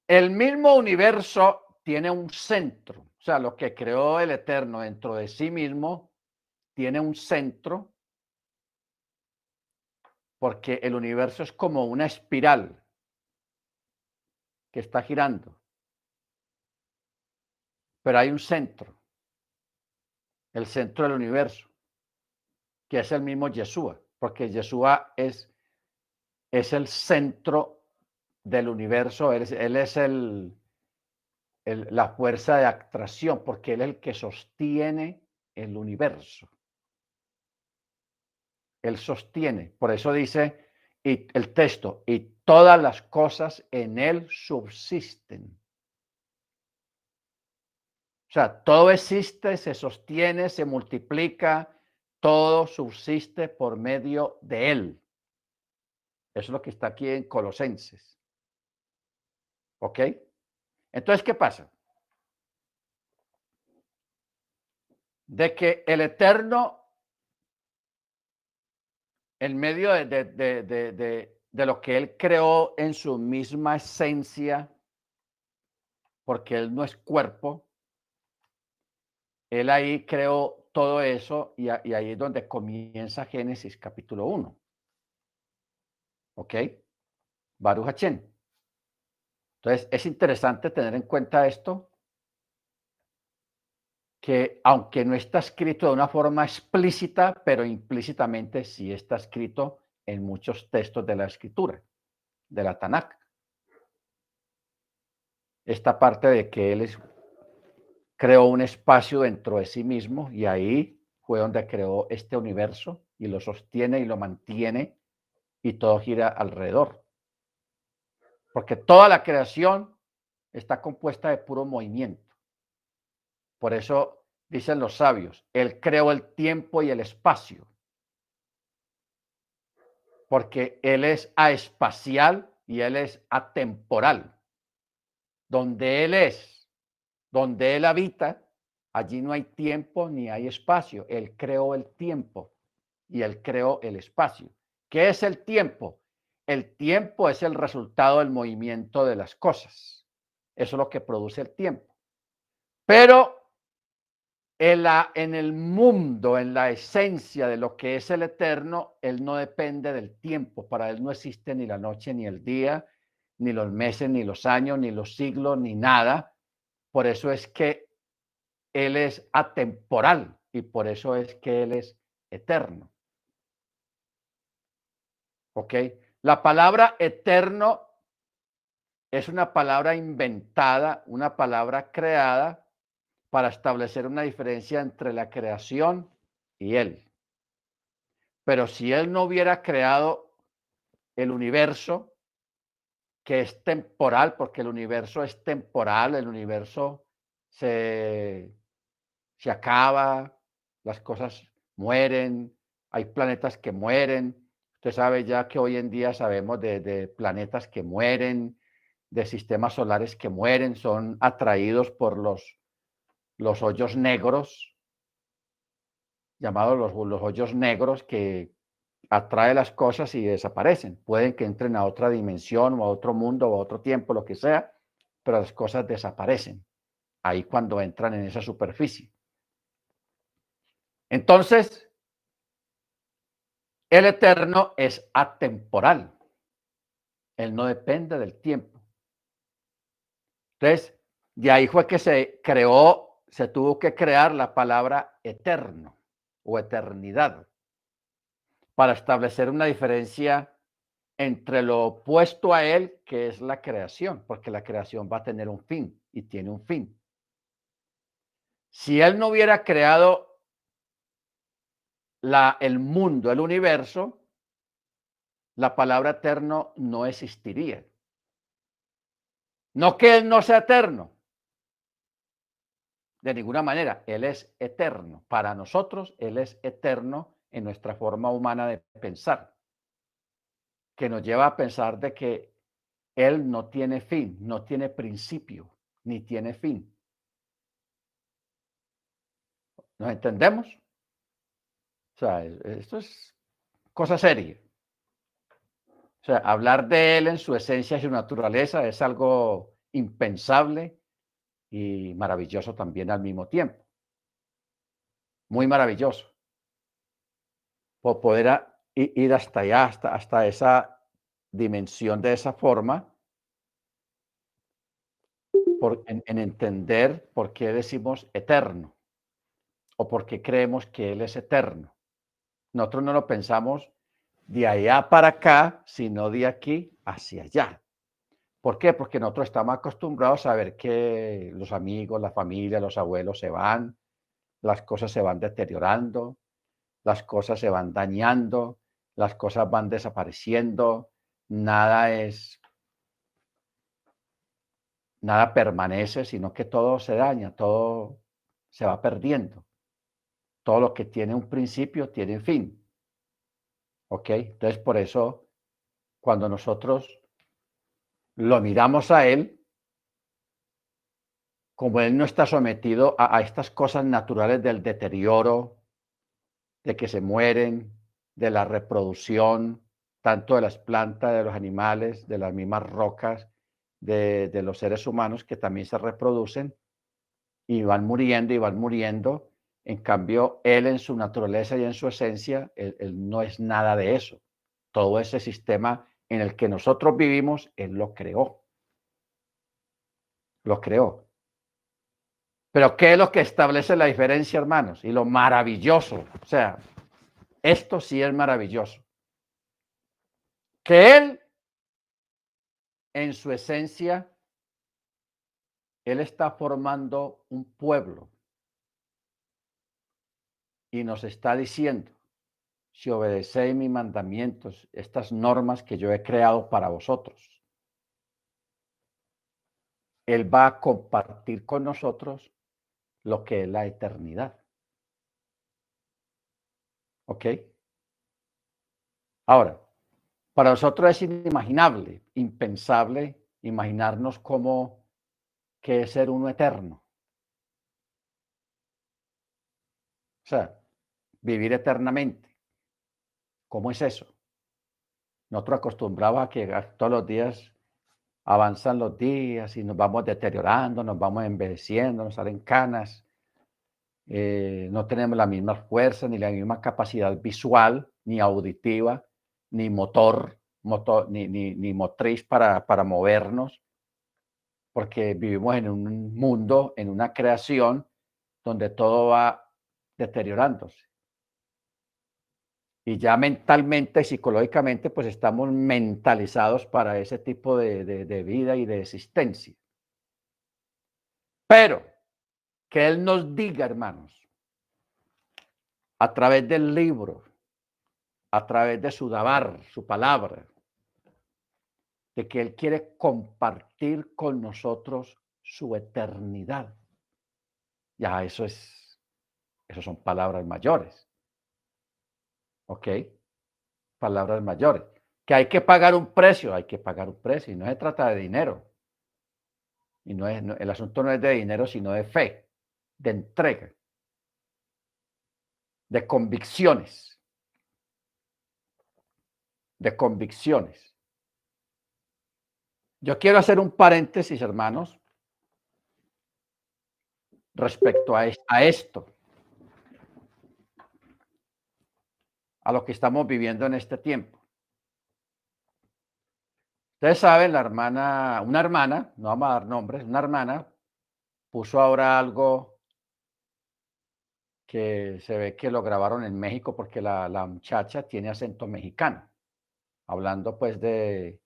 El mismo universo tiene un centro, o sea, lo que creó el Eterno dentro de sí mismo tiene un centro, porque el universo es como una espiral que está girando. Pero hay un centro, el centro del universo que es el mismo Yeshua, porque Yeshua es, es el centro del universo, él es, el, la fuerza de atracción, porque él es el que sostiene el universo. Él sostiene, por eso dice y el texto, y todas las cosas en él subsisten. O sea, todo existe, se sostiene, se multiplica, todo subsiste por medio de Él. Eso es lo que está aquí en Colosenses. ¿Ok? Entonces, ¿qué pasa? De que el Eterno, en medio de, de, lo que Él creó en su misma esencia, porque Él no es cuerpo, Él ahí creó todo eso y, ahí es donde comienza Génesis capítulo 1. ¿Ok? Baruch Hachén. Entonces, es interesante tener en cuenta esto, que aunque no está escrito de una forma explícita, pero implícitamente sí está escrito en muchos textos de la escritura, de la Tanakh. Esta parte de que Él es creó un espacio dentro de sí mismo y ahí fue donde creó este universo y lo sostiene y lo mantiene y todo gira alrededor. Porque toda la creación está compuesta de puro movimiento. Por eso dicen los sabios, Él creó el tiempo y el espacio. Porque Él es aespacial y Él es atemporal. Donde Él es donde Él habita, allí no hay tiempo ni hay espacio. Él creó el tiempo y Él creó el espacio. ¿Qué es el tiempo? El tiempo es el resultado del movimiento de las cosas. Eso es lo que produce el tiempo. Pero en, en el mundo, en la esencia de lo que es el eterno, Él no depende del tiempo. Para Él no existe ni la noche ni el día, ni los meses, ni los años, ni los siglos, ni nada. Por eso es que Él es atemporal y por eso es que Él es eterno. ¿Ok? La palabra eterno es una palabra inventada, una palabra creada para establecer una diferencia entre la creación y Él. Pero si Él no hubiera creado el universo, que es temporal, porque el universo es temporal, el universo se, se acaba, las cosas mueren, hay planetas que mueren. Usted sabe ya que hoy en día sabemos de, de planetas que mueren, de sistemas solares que mueren, son atraídos por los los hoyos negros, llamados los, los hoyos negros, que atrae las cosas y desaparecen. Pueden que entren a otra dimensión o a otro mundo o a otro tiempo, lo que sea, pero las cosas desaparecen ahí cuando entran en esa superficie. Entonces, el eterno es atemporal. Él no depende del tiempo. Entonces, de ahí fue que se creó se tuvo que crear la palabra eterno o eternidad para establecer una diferencia entre lo opuesto a él, que es la creación, porque la creación va a tener un fin y tiene un fin. Si él no hubiera creado el mundo, el universo, la palabra eterno no existiría. No que él no sea eterno, de ninguna manera. Él es eterno. Para nosotros, Él es eterno en nuestra forma humana de pensar, que nos lleva a pensar de que Él no tiene fin, no tiene principio, ni tiene fin. ¿Nos entendemos? O sea, esto es cosa seria. O sea, hablar de Él en su esencia y su naturaleza es algo impensable y maravilloso también al mismo tiempo. Muy maravilloso. Por poder ir hasta allá, hasta, hasta esa dimensión de esa forma, por, en, en, entender por qué decimos eterno o por qué creemos que Él es eterno. Nosotros no lo pensamos de allá para acá, sino de aquí hacia allá. ¿Por qué? Porque nosotros estamos acostumbrados a ver que los amigos, la familia, los abuelos se van, las cosas se van deteriorando, las cosas se van dañando, las cosas van desapareciendo, nada es, nada permanece, sino que todo se daña, todo se va perdiendo. Todo lo que tiene un principio tiene fin. ¿Ok? Entonces, por eso, cuando nosotros lo miramos a Él, como Él no está sometido a, estas cosas naturales del deterioro, de que se mueren, de la reproducción, tanto de las plantas, de los animales, de las mismas rocas, de, los seres humanos que también se reproducen y van muriendo y van muriendo. En cambio, Él en su naturaleza y en su esencia, él no es nada de eso. Todo ese sistema en el que nosotros vivimos, Él lo creó. Lo creó. Pero ¿qué es lo que establece la diferencia, hermanos? Y lo maravilloso. O sea, esto sí es maravilloso. Que Él, en su esencia, Él está formando un pueblo. Y nos está diciendo, si obedecéis mis mandamientos, estas normas que yo he creado para vosotros. Él va a compartir con nosotros lo que es la eternidad. ¿Ok? Ahora, para nosotros es inimaginable, impensable imaginarnos cómo que es ser uno eterno. O sea, vivir eternamente. ¿Cómo es eso? Nosotros acostumbramos a que todos los días avanzan los días y nos vamos deteriorando, nos vamos envejeciendo, nos salen canas. eh, no tenemos la misma fuerza, ni la misma capacidad visual, ni auditiva, ni motor, motor ni, ni, motriz para, para movernos, porque vivimos en un mundo, en una creación donde todo va deteriorándose. Y ya mentalmente psicológicamente, pues estamos mentalizados para ese tipo de, de vida y de existencia. Pero que Él nos diga, hermanos, a través del libro, a través de su dabar, su palabra, de que Él quiere compartir con nosotros su eternidad. Ya eso es, eso son palabras mayores. ¿Ok? Palabras mayores. Que hay que pagar un precio, hay que pagar un precio y no se trata de dinero. Y no es, el asunto no es de dinero, sino de fe, de entrega, de convicciones, de convicciones. Yo quiero hacer un paréntesis, hermanos, respecto a, a esto, a lo que estamos viviendo en este tiempo. Ustedes saben, la hermana, una hermana, no vamos a dar nombres, una hermana puso ahora algo que se ve que lo grabaron en México porque la, muchacha tiene acento mexicano, hablando pues de,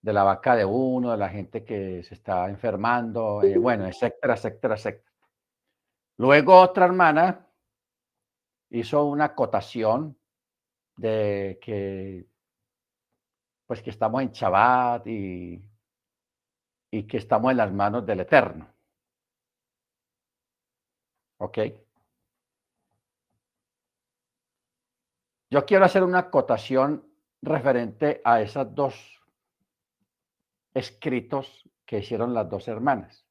de, la vaca de uno, de la gente que se está enfermando, eh, bueno, etcétera, etcétera, etcétera. Luego otra hermana hizo una acotación de que pues que estamos en Shabbat y, y que estamos en las manos del Eterno. ¿Ok? Yo quiero hacer una acotación referente a esos dos escritos que hicieron las dos hermanas.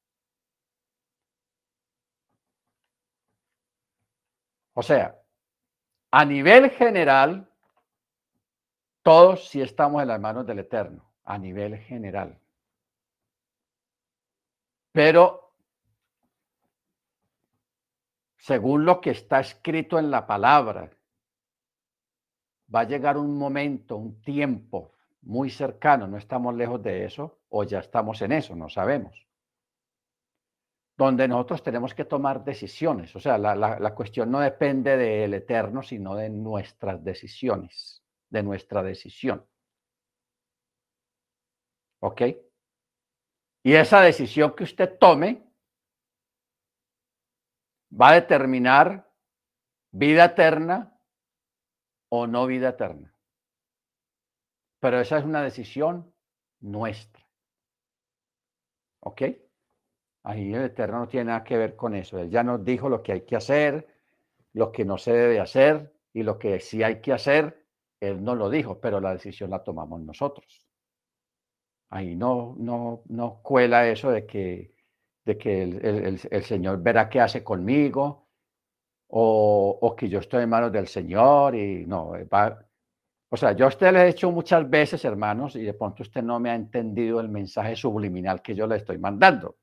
O sea, a nivel general, todos sí estamos en las manos del Eterno, a nivel general. Pero, según lo que está escrito en la palabra, va a llegar un momento, un tiempo muy cercano, no estamos lejos de eso, o ya estamos en eso, no sabemos, donde nosotros tenemos que tomar decisiones. O sea, la, la cuestión no depende del Eterno, sino de nuestras decisiones de nuestra decisión. ¿Ok? Y esa decisión que usted tome va a determinar vida eterna o no vida eterna. Pero esa es una decisión nuestra. ¿Ok? Ahí el Eterno no tiene nada que ver con eso. Él ya nos dijo lo que hay que hacer, lo que no se debe hacer y lo que sí hay que hacer él no lo dijo, pero la decisión la tomamos nosotros. Ahí no, no, no cuela eso de que, de que el, Señor verá qué hace conmigo o, que yo estoy en manos del Señor y no, eh, va, o sea, yo a usted le he dicho muchas veces, hermanos, y de pronto usted no me ha entendido el mensaje subliminal que yo le estoy mandando.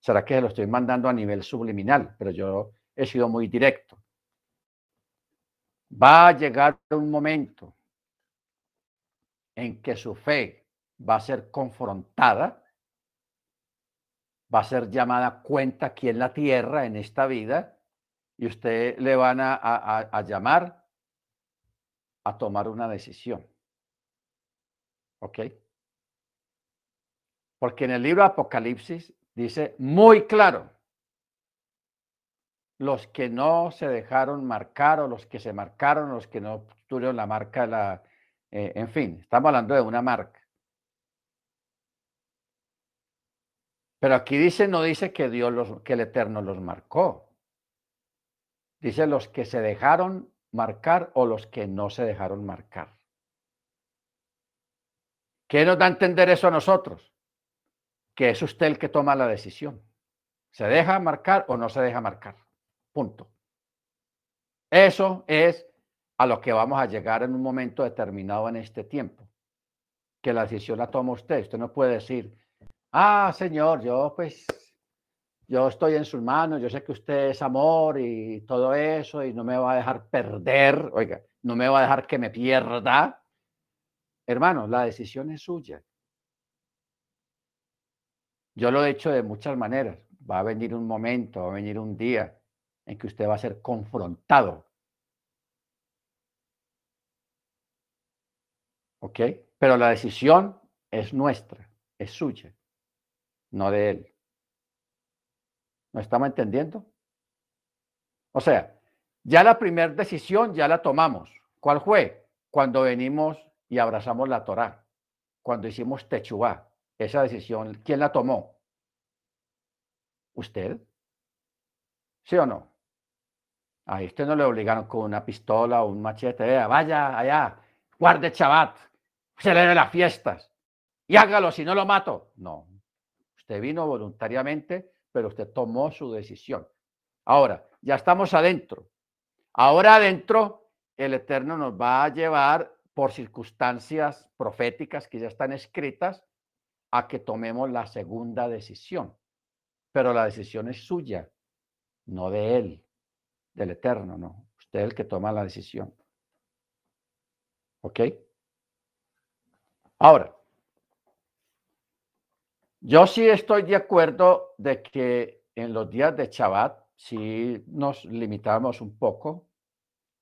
¿Será que lo estoy mandando a nivel subliminal? Pero yo he sido muy directo. Va a llegar un momento en que su fe va a ser confrontada, va a ser llamada cuenta aquí en la tierra, en esta vida, y usted le van a, a llamar a tomar una decisión. ¿Ok? Porque en el libro Apocalipsis dice muy claro, los que no se dejaron marcar o los que se marcaron, los que no tuvieron la marca, la, eh, en fin, estamos hablando de una marca. Pero aquí dice, no dice que Dios los, que el Eterno los marcó. Dice los que se dejaron marcar o los que no se dejaron marcar. ¿Qué nos da a entender eso a nosotros? Que es usted el que toma la decisión. ¿Se deja marcar o no se deja marcar? Punto. Eso es a lo que vamos a llegar en un momento determinado en este tiempo. Que la decisión la toma usted. Usted no puede decir, ah, señor, yo pues yo estoy en sus manos, yo sé que usted es amor y todo eso y no me va a dejar perder, oiga, no me va a dejar que me pierda. Hermano, la decisión es suya. Yo lo he hecho de muchas maneras. Va a venir un momento, va a venir un día en que usted va a ser confrontado. ¿Ok? Pero la decisión es nuestra, es suya, no de él. ¿No estamos entendiendo? O sea, ya la primera decisión ya la tomamos. ¿Cuál fue? Cuando venimos y abrazamos la Torá, cuando hicimos Techubá. Esa decisión, ¿quién la tomó? ¿Usted? ¿Sí o no? A usted no le obligaron con una pistola o un machete. vaya allá, guarde chabat, celebre las fiestas y hágalo, si no lo mato. No. Usted vino voluntariamente pero usted tomó su decisión. Ahora, ya estamos adentro. Ahora adentro, el Eterno nos va a llevar por circunstancias proféticas que ya están escritas a que tomemos la segunda decisión. Pero la decisión es suya, no de Él, del Eterno, no. Usted es el que toma la decisión. ¿Ok? Ahora, yo sí estoy de acuerdo de que en los días de Shabbat sí nos limitamos un poco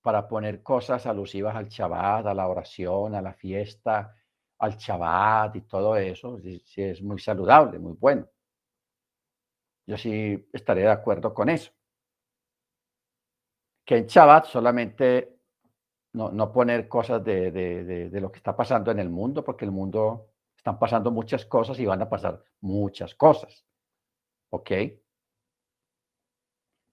para poner cosas alusivas al Shabbat, a la oración, a la fiesta, al Shabbat y todo eso. Sí, es muy saludable, muy bueno. Yo sí estaré de acuerdo con eso. Que en Shabbat solamente no, no poner cosas de, de, lo que está pasando en el mundo, porque el mundo están pasando muchas cosas y van a pasar muchas cosas. ¿Ok?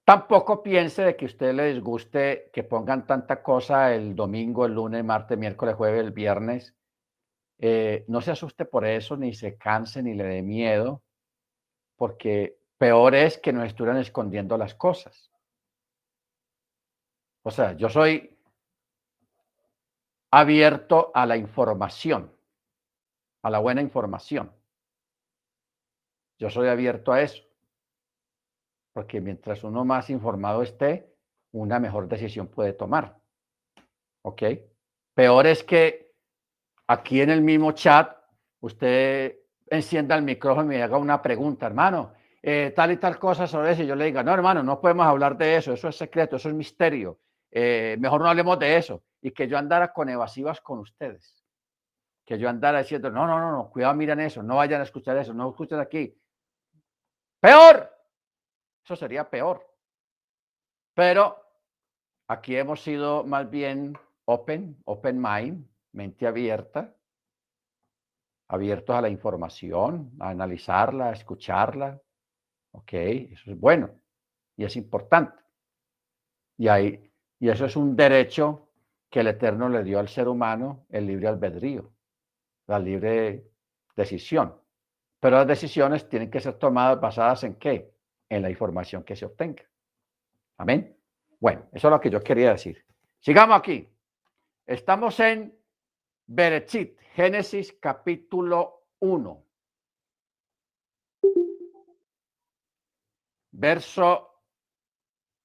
Tampoco piense de que a usted le disguste que pongan tanta cosa el domingo, el lunes, martes, miércoles, jueves, el viernes. Eh, no se asuste por eso, ni se canse, ni le dé miedo, porque peor es que nos estuvieran escondiendo las cosas. O sea, yo soy abierto a la información a la buena información. Yo soy abierto a eso, porque mientras uno más informado esté, una mejor decisión puede tomar. ¿Ok? Peor es que aquí en el mismo chat usted encienda el micrófono y haga una pregunta, hermano, eh, tal y tal cosa sobre eso, y yo le diga, no, hermano, no podemos hablar de eso, eso es secreto, eso es misterio, eh, mejor no hablemos de eso, y que yo andara con evasivas con ustedes que yo andara diciendo, no, no, no, no, cuidado, miren eso, no vayan a escuchar eso, no escuchen aquí. Peor. Eso sería peor. Pero aquí hemos sido más bien open, open mind, mente abierta, abiertos a la información, a analizarla, a escucharla. Ok, eso es bueno y es importante. Y, ahí, y eso es un derecho que el Eterno le dio al ser humano, el libre albedrío la libre decisión. Pero las decisiones tienen que ser tomadas basadas en qué? En la información que se obtenga. Amén. Bueno, eso es lo que yo quería decir. Sigamos aquí. Estamos en Berechit, Génesis capítulo 1. Verso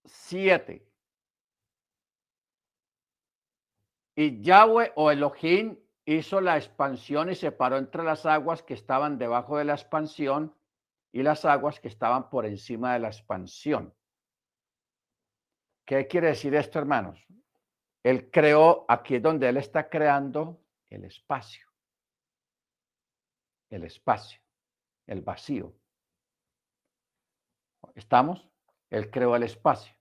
7. Y Yahweh o Elohim hizo la expansión y separó entre las aguas que estaban debajo de la expansión y las aguas que estaban por encima de la expansión. ¿Qué quiere decir esto, hermanos? Él creó, aquí es donde él está creando el espacio. El espacio, el vacío. ¿Estamos? Él creó el espacio.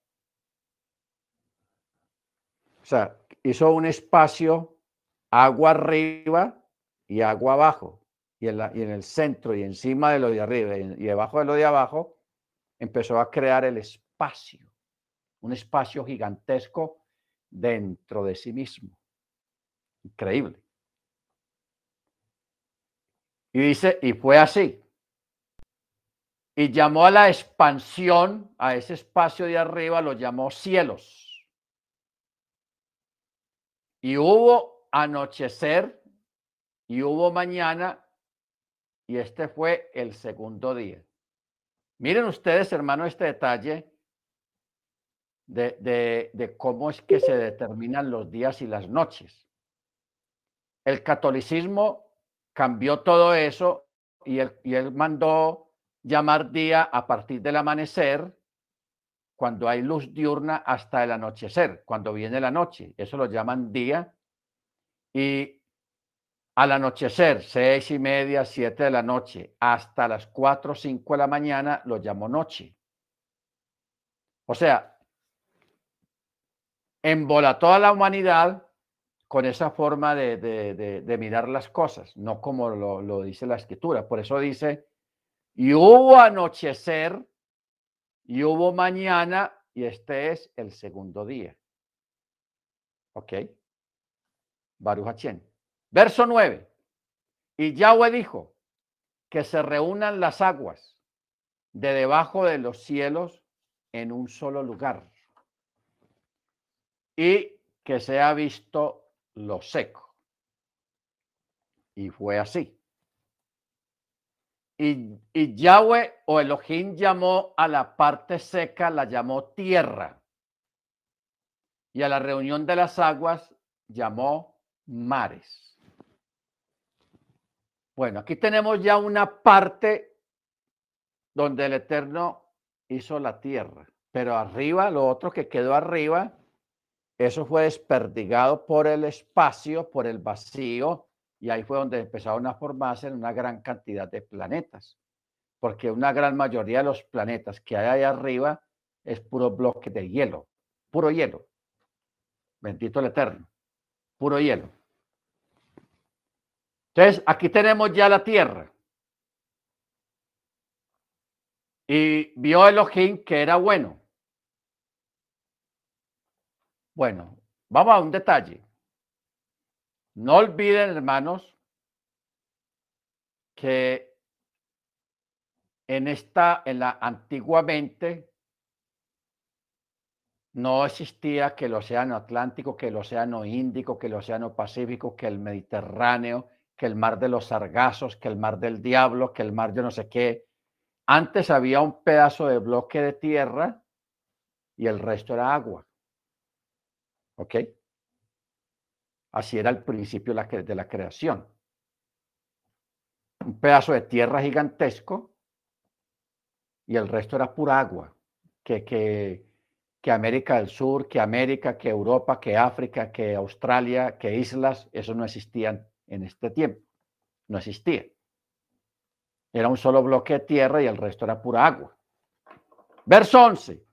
O sea, hizo un espacio agua arriba y agua abajo. Y en, y en, el centro y encima de lo de arriba y, debajo de lo de abajo, empezó a crear el espacio, un espacio gigantesco dentro de sí mismo. Increíble. Y dice, y fue así. Y llamó a la expansión, a ese espacio de arriba, lo llamó cielos. Y hubo anochecer y hubo mañana y este fue el segundo día. Miren ustedes, hermano, este detalle de, de, cómo es que se determinan los días y las noches. El catolicismo cambió todo eso y él, y él mandó llamar día a partir del amanecer, cuando hay luz diurna, hasta el anochecer, cuando viene la noche. Eso lo llaman día. Y al anochecer, seis y media, siete de la noche, hasta las cuatro cinco de la mañana, lo llamó noche. O sea, embola toda la humanidad con esa forma de, mirar las cosas, no como lo, lo, dice la escritura. Por eso dice, y hubo anochecer, y hubo mañana, y este es el segundo día. ¿Ok? Baruch Verso 9. Y Yahweh dijo que se reúnan las aguas de debajo de los cielos en un solo lugar y que se ha visto lo seco. Y fue así. Y, Yahweh o Elohim llamó a la parte seca, la llamó tierra. Y a la reunión de las aguas llamó mares. Bueno, aquí tenemos ya una parte donde el Eterno hizo la tierra, pero arriba, lo otro que quedó arriba, eso fue desperdigado por el espacio, por el vacío, y ahí fue donde empezaron a formarse una gran cantidad de planetas, porque una gran mayoría de los planetas que hay ahí arriba es puro bloque de hielo, puro hielo. Bendito el Eterno, puro hielo. Entonces, aquí tenemos ya la tierra. Y vio Elohim que era bueno. Bueno, vamos a un detalle. No olviden, hermanos, que en esta, en la antiguamente, no existía que el océano Atlántico, que el océano Índico, que el océano Pacífico, que el Mediterráneo, que el mar de los sargazos, que el mar del diablo, que el mar de no sé qué. Antes había un pedazo de bloque de tierra y el resto era agua. ¿Ok? Así era el principio de la creación. Un pedazo de tierra gigantesco y el resto era pura agua. Que, que, que América del Sur, que América, que Europa, que África, que Australia, que islas, eso no existían en este tiempo. No existía. Era un solo bloque de tierra y el resto era pura agua. Verso 11.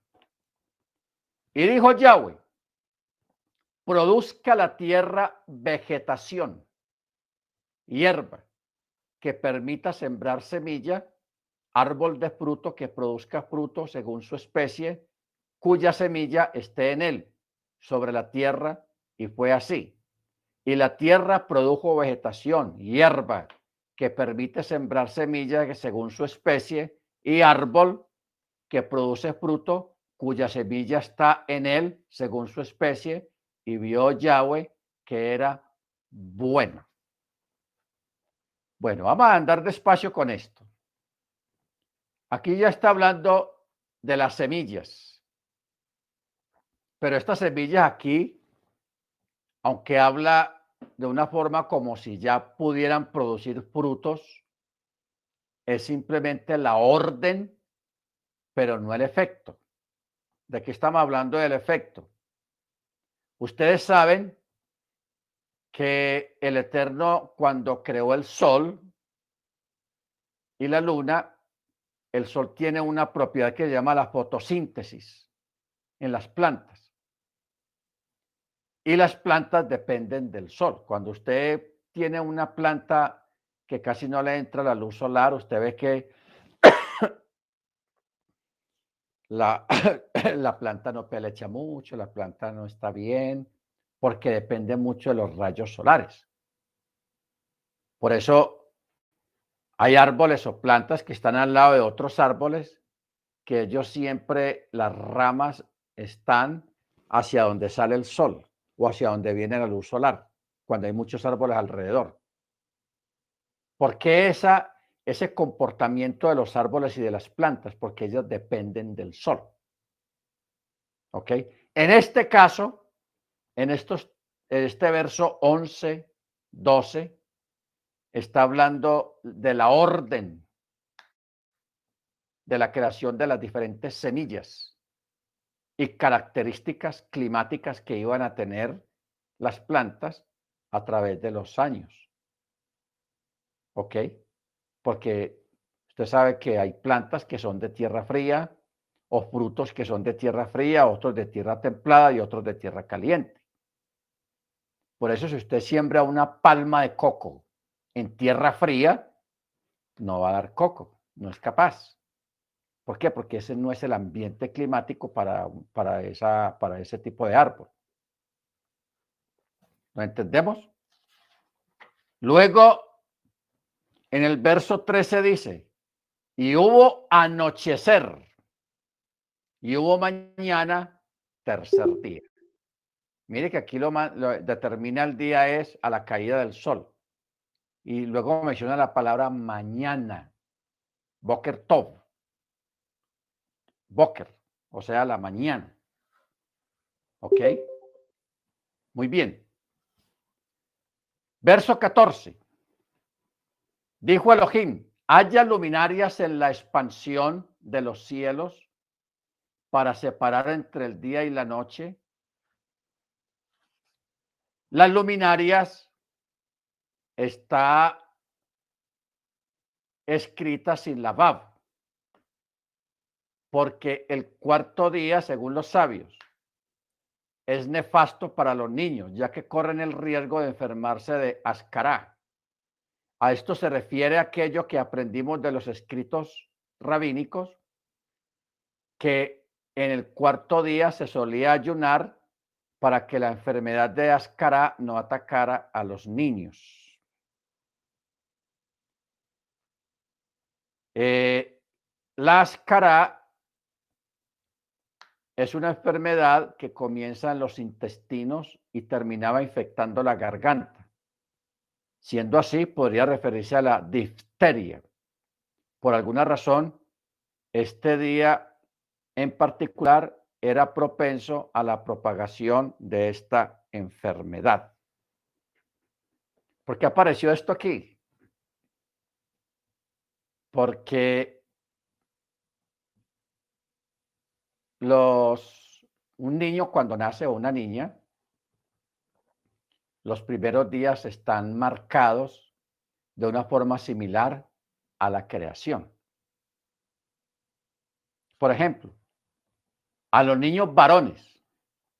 Y dijo Yahweh, produzca la tierra vegetación, hierba, que permita sembrar semilla, árbol de fruto que produzca fruto según su especie, cuya semilla esté en él, sobre la tierra, y fue así. Y la tierra produjo vegetación, hierba, que permite sembrar semillas según su especie, y árbol que produce fruto, cuya semilla está en él según su especie, y vio Yahweh que era bueno. Bueno, vamos a andar despacio con esto. Aquí ya está hablando de las semillas. Pero estas semillas aquí, aunque habla de una forma como si ya pudieran producir frutos, es simplemente la orden, pero no el efecto. ¿De qué estamos hablando del efecto? Ustedes saben que el Eterno cuando creó el sol y la luna, el sol tiene una propiedad que se llama la fotosíntesis en las plantas. Y las plantas dependen del sol. Cuando usted tiene una planta que casi no le entra la luz solar, usted ve que la, la planta no pelecha mucho, la planta no está bien, porque depende mucho de los rayos solares. Por eso hay árboles o plantas que están al lado de otros árboles que ellos siempre, las ramas están hacia donde sale el sol o hacia donde viene la luz solar, cuando hay muchos árboles alrededor. Porque esa, ese comportamiento de los árboles y de las plantas, porque ellos dependen del sol. ¿Ok? En este caso, en, estos, en este verso 11, 12, está hablando de la orden de la creación de las diferentes semillas y características climáticas que iban a tener las plantas a través de los años. ¿Ok? Porque usted sabe que hay plantas que son de tierra fría o frutos que son de tierra fría, otros de tierra templada y otros de tierra caliente. Por eso si usted siembra una palma de coco en tierra fría, no va a dar coco, no es capaz. ¿Por qué? Porque ese no es el ambiente climático para, para, esa, para ese tipo de árbol. ¿Lo entendemos? Luego en el verso 13 dice, y hubo anochecer, y hubo mañana tercer día. Mire que aquí lo, determina el día es a la caída del sol. Y luego menciona la palabra mañana, Boker Tov. Boker, o sea, la mañana. ¿Ok? Muy bien. Verso 14. Dijo Elohim, haya luminarias en la expansión de los cielos para separar entre el día y la noche. Las luminarias está escrita sin la Bab, porque el cuarto día, según los sabios, es nefasto para los niños, ya que corren el riesgo de enfermarse de ascará a esto se refiere aquello que aprendimos de los escritos rabínicos, que en el cuarto día se solía ayunar para que la enfermedad de Ascará no atacara a los niños. Eh, la Ascará es una enfermedad que comienza en los intestinos y terminaba infectando la garganta. Siendo así, podría referirse a la difteria. Por alguna razón, este día en particular era propenso a la propagación de esta enfermedad. ¿Por qué apareció esto aquí? Porque los, un niño cuando nace o una niña los primeros días están marcados de una forma similar a la creación. Por ejemplo, a los niños varones,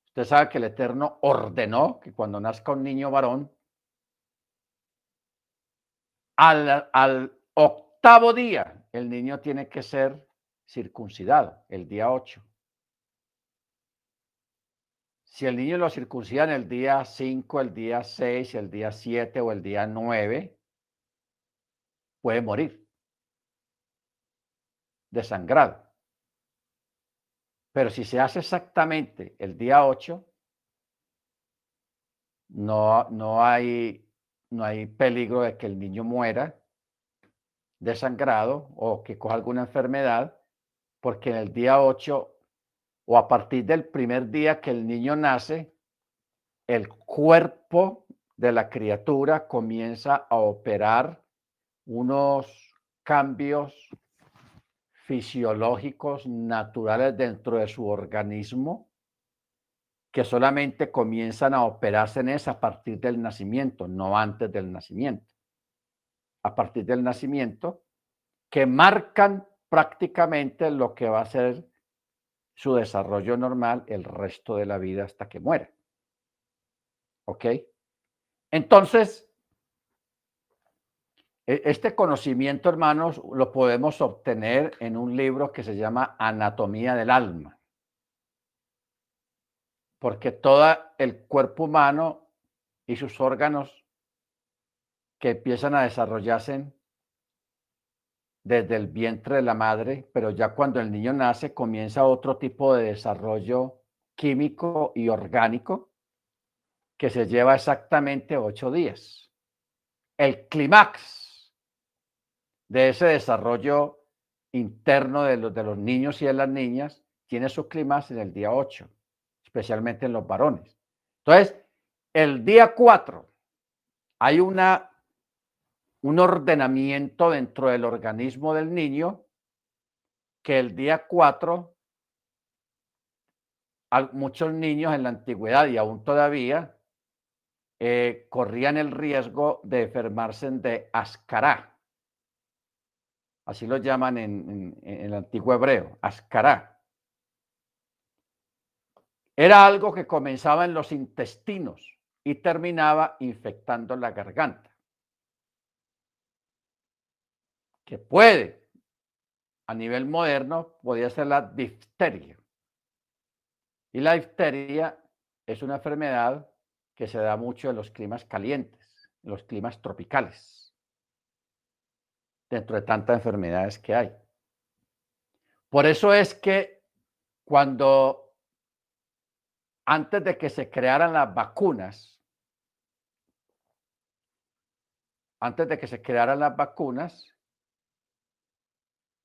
usted sabe que el Eterno ordenó que cuando nazca un niño varón, al, octavo día el niño tiene que ser circuncidado, el día 8. Si el niño lo circuncidan el día 5, el día 6, el día 7 o el día 9, puede morir desangrado. Pero si se hace exactamente el día 8, no, no, hay, no hay peligro de que el niño muera desangrado o que coja alguna enfermedad, porque en el día 8 o a partir del primer día que el niño nace, el cuerpo de la criatura comienza a operar unos cambios fisiológicos naturales dentro de su organismo que solamente comienzan a operarse en esa a partir del nacimiento, no antes del nacimiento. A partir del nacimiento, que marcan prácticamente lo que va a ser su desarrollo normal el resto de la vida hasta que muera. ¿Ok? Entonces, e, este conocimiento, hermanos, lo podemos obtener en un libro que se llama Anatomía del Alma. Porque todo el cuerpo humano y sus órganos que empiezan a desarrollarse desde el vientre de la madre, pero ya cuando el niño nace comienza otro tipo de desarrollo químico y orgánico que se lleva exactamente ocho días. El clímax de ese desarrollo interno de los, de los niños y de las niñas tiene sus climas en el día 8, especialmente en los varones. Entonces, el día 4 hay una, un ordenamiento dentro del organismo del niño que el día 4 muchos niños en la antigüedad y aún todavía eh, corrían el riesgo de enfermarse de ascará. Así lo llaman en, el antiguo hebreo, ascará. Era algo que comenzaba en los intestinos y terminaba infectando la garganta. Que puede, a nivel moderno, podría ser la difteria. Y la difteria es una enfermedad que se da mucho en los climas calientes, en los climas tropicales, dentro de tantas enfermedades que hay. Por eso es que cuando antes de que se crearan las vacunas, antes de que se crearan las vacunas,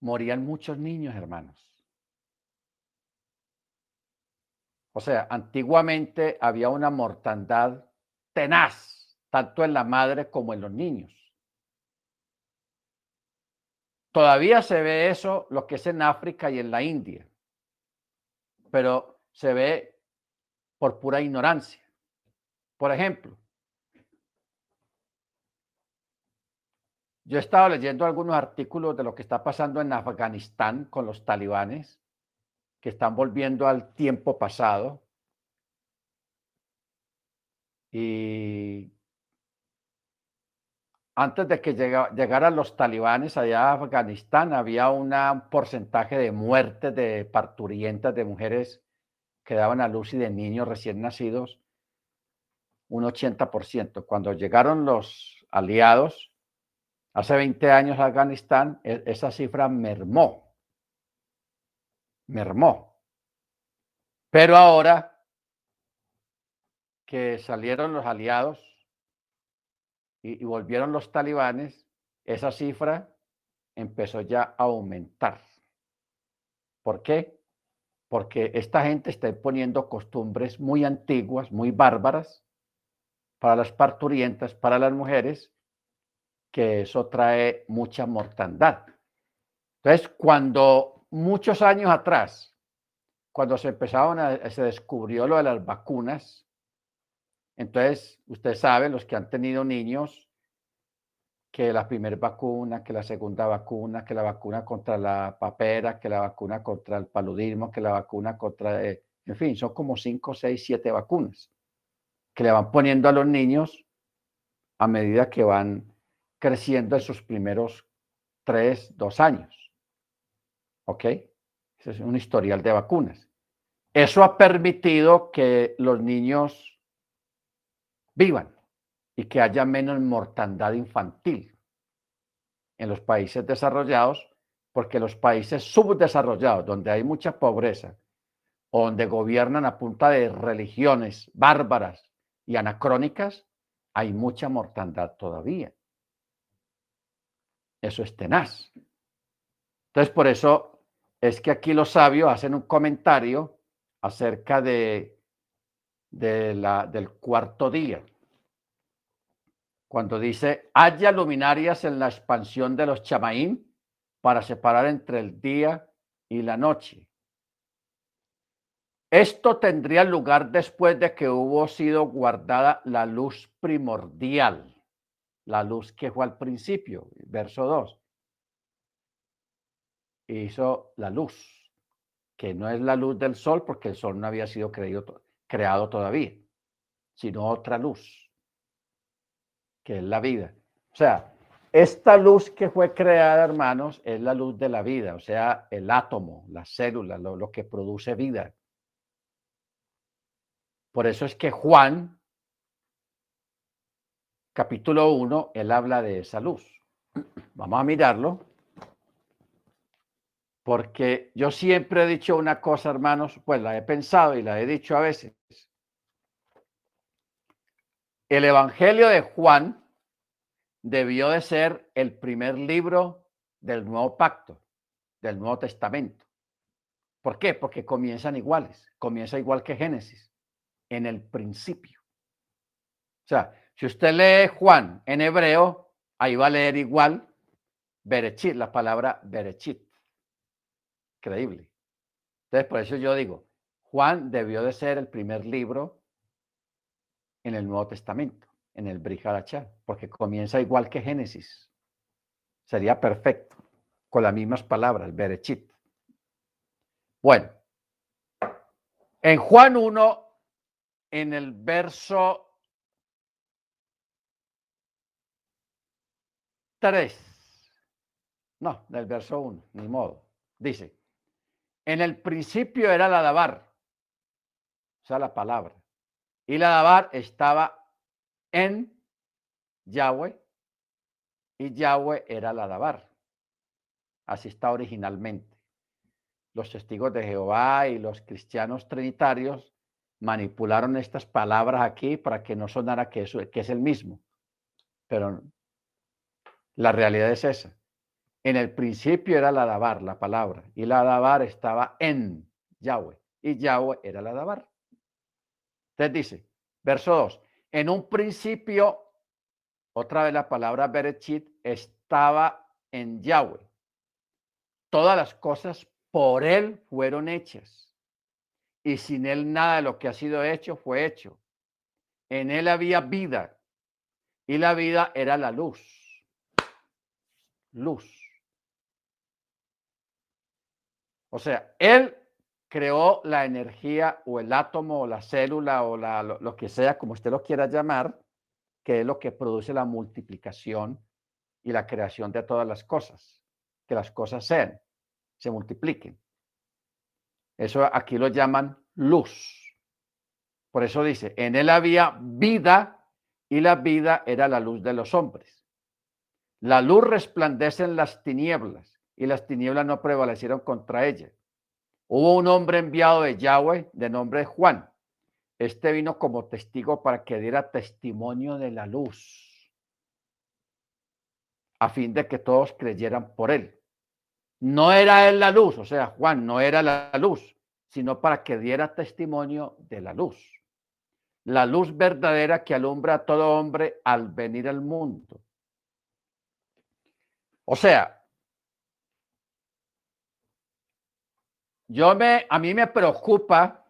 morían muchos niños, hermanos. O sea, antiguamente había una mortandad tenaz, tanto en la madre como en los niños. Todavía se ve eso, lo que es en África y en la India, pero se ve por pura ignorancia. Por ejemplo, yo he estado leyendo algunos artículos de lo que está pasando en Afganistán con los talibanes que están volviendo al tiempo pasado. Y antes de que llegaran los talibanes allá a Afganistán, había un porcentaje de muertes de parturientas de mujeres que daban a luz y de niños recién nacidos, un 80%. Cuando llegaron los aliados, hace 20 años Afganistán, e, esa cifra mermó mermó. Pero ahora que salieron los aliados y, volvieron los talibanes, esa cifra empezó ya a aumentar. ¿Por qué? Porque esta gente está poniendo costumbres muy antiguas, muy bárbaras, para las parturientas, para las mujeres, que eso trae mucha mortandad. Entonces, cuando muchos años atrás, cuando se empezaron a, se descubrió lo de las vacunas, entonces usted sabe, los que han tenido niños, que la primera vacuna, que la segunda vacuna, que la vacuna contra la papera, que la vacuna contra el paludismo, que la vacuna contra, eh, en fin, son como cinco, seis, siete vacunas que le van poniendo a los niños a medida que van creciendo en sus primeros tres, dos años. ¿Ok? Ese es un historial de vacunas. Eso ha permitido que los niños vivan y que haya menos mortandad infantil en los países desarrollados, porque los países subdesarrollados, donde hay mucha pobreza, donde gobiernan a punta de religiones bárbaras y anacrónicas, hay mucha mortandad todavía. Eso es tenaz. Entonces, por eso es que aquí los sabios hacen un comentario acerca de, la, del cuarto día. Cuando dice, haya luminarias en la expansión de los chamaín para separar entre el día y la noche. Esto tendría lugar después de que hubo sido guardada la luz primordial, la luz que fue al principio, verso 2 hizo la luz, que no es la luz del sol porque el sol no había sido creado, creado todavía, sino otra luz, que es la vida. O sea, esta luz que fue creada, hermanos, es la luz de la vida, o sea, el átomo, la célula, lo, lo que produce vida. Por eso es que Juan, capítulo 1, él habla de esa luz. Vamos a mirarlo porque yo siempre he dicho una cosa, hermanos, pues la he pensado y la he dicho a veces. El Evangelio de Juan debió de ser el primer libro del nuevo pacto, del Nuevo Testamento. ¿Por qué? Porque comienzan iguales, comienza igual que Génesis, en el principio. O sea, si usted lee Juan en hebreo, ahí va a leer igual Berechit, la palabra Berechit. Increíble. Entonces, por eso yo digo, Juan debió de ser el primer libro en el Nuevo Testamento, en el Briharachá, porque comienza igual que Génesis. Sería perfecto, con las mismas palabras, Berechit. Bueno, en Juan 1, en el verso 3, no, del verso 1, ni modo, dice, en el principio era la dabar, o sea, la palabra, y la dabar estaba en Yahweh, y Yahweh era la dabar. Así está originalmente los testigos de Jehová y los cristianos trinitarios manipularon estas palabras aquí para que no sonara que, que es el mismo. Pero la realidad es esa. En el principio era la dabar, la palabra, y la dabar estaba en Yahweh, y Yahweh era la dabar. Entonces dice, verso 2, en un principio, otra vez la palabra Berechit estaba en Yahweh. Todas las cosas por Él fueron hechas. Y sin Él nada de lo que ha sido hecho fue hecho. En Él había vida. Y la vida era la luz. Luz. O sea, Él creó la energía o el átomo o la célula o la, lo, lo que sea, como usted lo quiera llamar, que es lo que produce la multiplicación y la creación de todas las cosas, que las cosas sean se multipliquen. Eso aquí lo llaman luz. Por eso dice, en él había vida y la vida era la luz de los hombres. La luz resplandece en las tinieblas y las tinieblas no prevalecieron contra ella. Hubo un hombre enviado de Yahweh de nombre Juan. Este vino como testigo para que diera testimonio de la luz, a fin de que todos creyeran por él. No era él la luz, o sea, Juan no era la luz, sino para que diera testimonio de la luz. La luz verdadera que alumbra a todo hombre al venir al mundo. O sea, yo me, a mí me preocupa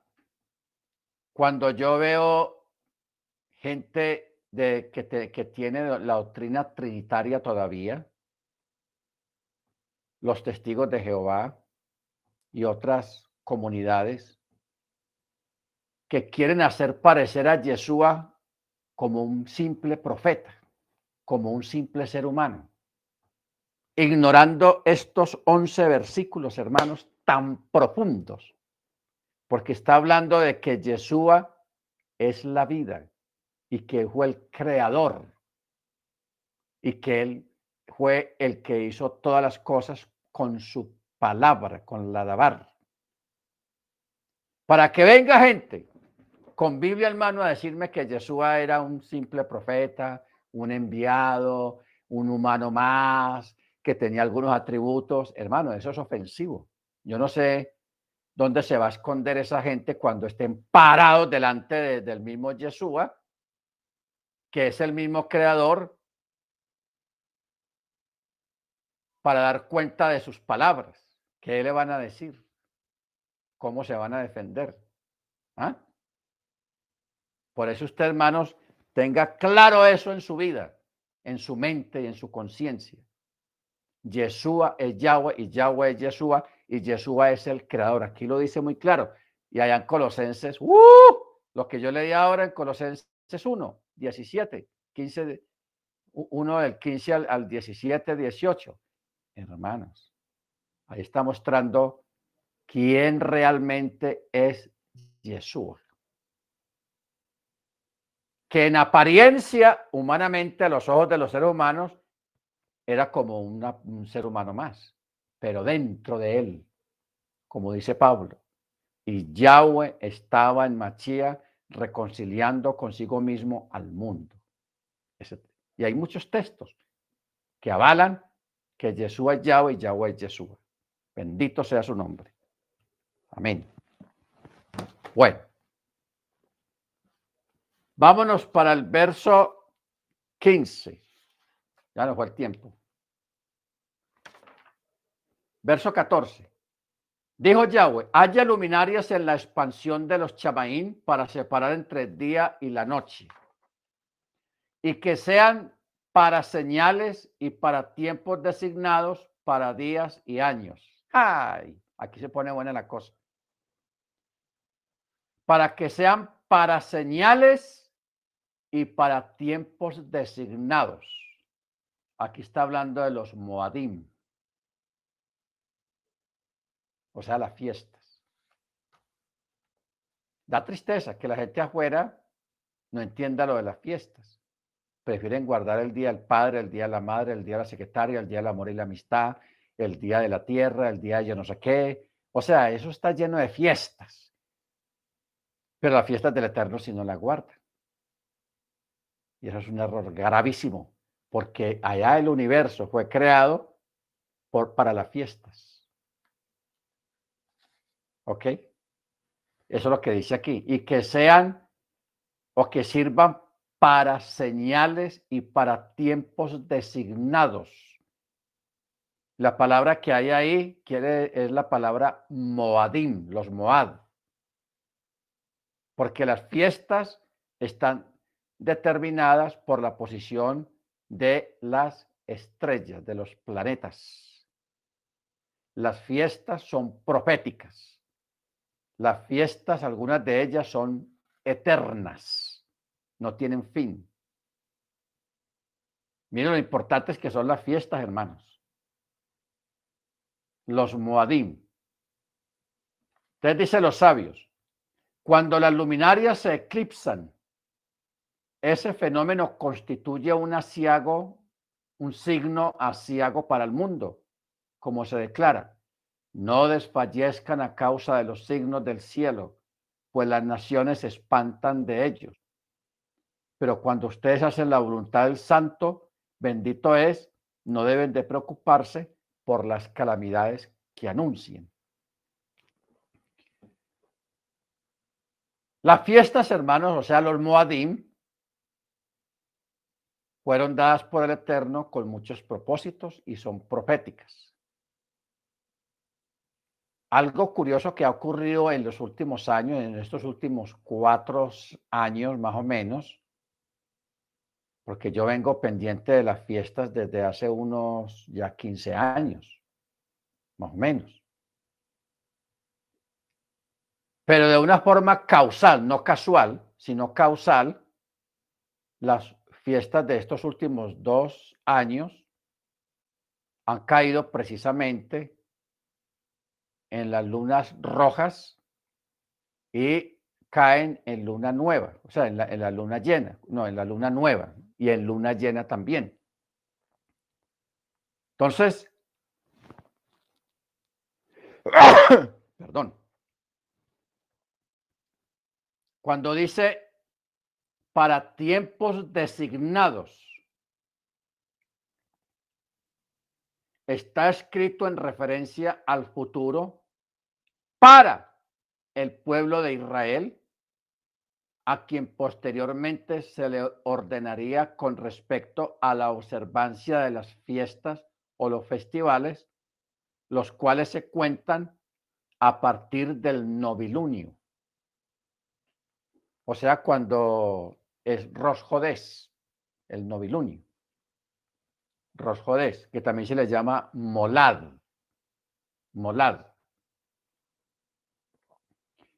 cuando yo veo gente de, que, que tiene la doctrina trinitaria todavía, los testigos de Jehová y otras comunidades que quieren hacer parecer a Yeshua como un simple profeta, como un simple ser humano, ignorando estos 11 versículos, hermanos, tan profundos, porque está hablando de que Yeshua es la vida y que fue el creador y que él fue el que hizo todas las cosas con su palabra, con la dabar. Para que venga gente con Biblia en mano a decirme que Yeshua era un simple profeta, un enviado, un humano más, que tenía algunos atributos, hermano, eso es ofensivo. Yo no sé dónde se va a esconder esa gente cuando estén parados delante del mismo Yeshua, que es el mismo creador para dar cuenta de sus palabras. ¿Qué le van a decir? ¿Cómo se van a defender? ¿Ah? Por eso usted, hermanos, tenga claro eso en su vida, en su mente y en su conciencia. Yeshua es Yahweh y Yahweh es Yeshua y Yeshua es el creador. Aquí lo dice muy claro. Y allá en Colosenses, ¡uh! lo que yo leí ahora en Colosenses 1, 17, 15, 1 del 15 al, al 17, 18 hermanos. Ahí está mostrando quién realmente es Jesús. Que en apariencia, humanamente, a los ojos de los seres humanos, era como un ser humano más, pero dentro de él, como dice Pablo, y Yahweh estaba en Machía reconciliando consigo mismo al mundo. Y hay muchos textos que avalan que Yeshua es Yahweh y Yahweh es Yeshua. Bendito sea su nombre. Amén. Bueno. Vámonos para el verso 15. Ya no fue el tiempo. Verso 14. Dijo Yahweh, haya luminarias en la expansión de los chamaín para separar entre el día y la noche. Y que sean para señales y para tiempos designados para días y años. Ay, aquí se pone buena la cosa. Para que sean para señales y para tiempos designados. Aquí está hablando de los Moadim. O sea, las fiestas. Da tristeza que la gente afuera no entienda lo de las fiestas prefieren guardar el día del padre, el día de la madre, el día de la secretaria, el día del amor y la amistad, el día de la tierra, el día de yo no sé qué. O sea, eso está lleno de fiestas. Pero las fiestas del Eterno si no la guardan. Y eso es un error gravísimo, porque allá el universo fue creado por, para las fiestas. ¿Ok? Eso es lo que dice aquí. Y que sean o que sirvan para señales y para tiempos designados. La palabra que hay ahí quiere, es la palabra Moadim, los Moad. Porque las fiestas están determinadas por la posición de las estrellas, de los planetas. Las fiestas son proféticas. Las fiestas, algunas de ellas son eternas no tienen fin. Miren lo importantes que son las fiestas, hermanos. Los Moadim. Entonces dicen los sabios, cuando las luminarias se eclipsan, ese fenómeno constituye un asiago, un signo asiago para el mundo, como se declara. No desfallezcan a causa de los signos del cielo, pues las naciones se espantan de ellos pero cuando ustedes hacen la voluntad del santo, bendito es, no deben de preocuparse por las calamidades que anuncien. Las fiestas, hermanos, o sea, los Moadim, fueron dadas por el Eterno con muchos propósitos y son proféticas. Algo curioso que ha ocurrido en los últimos años, en estos últimos cuatro años más o menos, porque yo vengo pendiente de las fiestas desde hace unos ya 15 años, más o menos. Pero de una forma causal, no casual, sino causal, las fiestas de estos últimos dos años han caído precisamente en las lunas rojas y caen en luna nueva, o sea, en la, en la luna llena, no, en la luna nueva, y en luna llena también. Entonces, perdón, cuando dice para tiempos designados, está escrito en referencia al futuro para el pueblo de Israel a quien posteriormente se le ordenaría con respecto a la observancia de las fiestas o los festivales, los cuales se cuentan a partir del novilunio. O sea, cuando es Rosjodés, el novilunio. Rosjodés, que también se le llama Molad. Molad.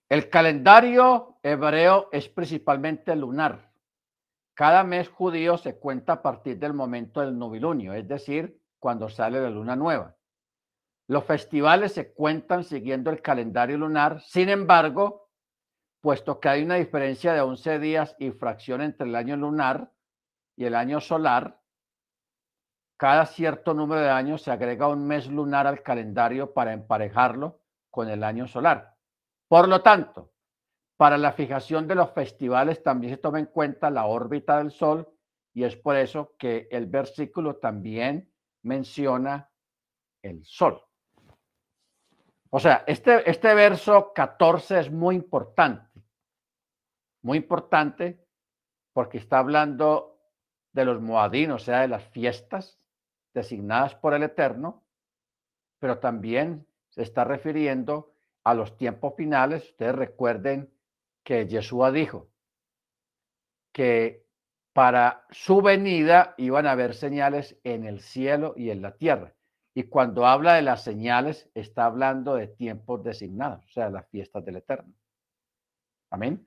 El calendario hebreo es principalmente lunar. Cada mes judío se cuenta a partir del momento del novilunio, es decir, cuando sale la luna nueva. Los festivales se cuentan siguiendo el calendario lunar, sin embargo, puesto que hay una diferencia de 11 días y fracción entre el año lunar y el año solar, cada cierto número de años se agrega un mes lunar al calendario para emparejarlo con el año solar. Por lo tanto, para la fijación de los festivales también se toma en cuenta la órbita del Sol y es por eso que el versículo también menciona el sol. O sea, este, este verso 14 es muy importante, muy importante porque está hablando de los moadinos, o sea, de las fiestas designadas por el Eterno, pero también se está refiriendo a los tiempos finales. Ustedes recuerden que Yeshua dijo que para su venida iban a haber señales en el cielo y en la tierra. Y cuando habla de las señales, está hablando de tiempos designados, o sea, las fiestas del Eterno. Amén.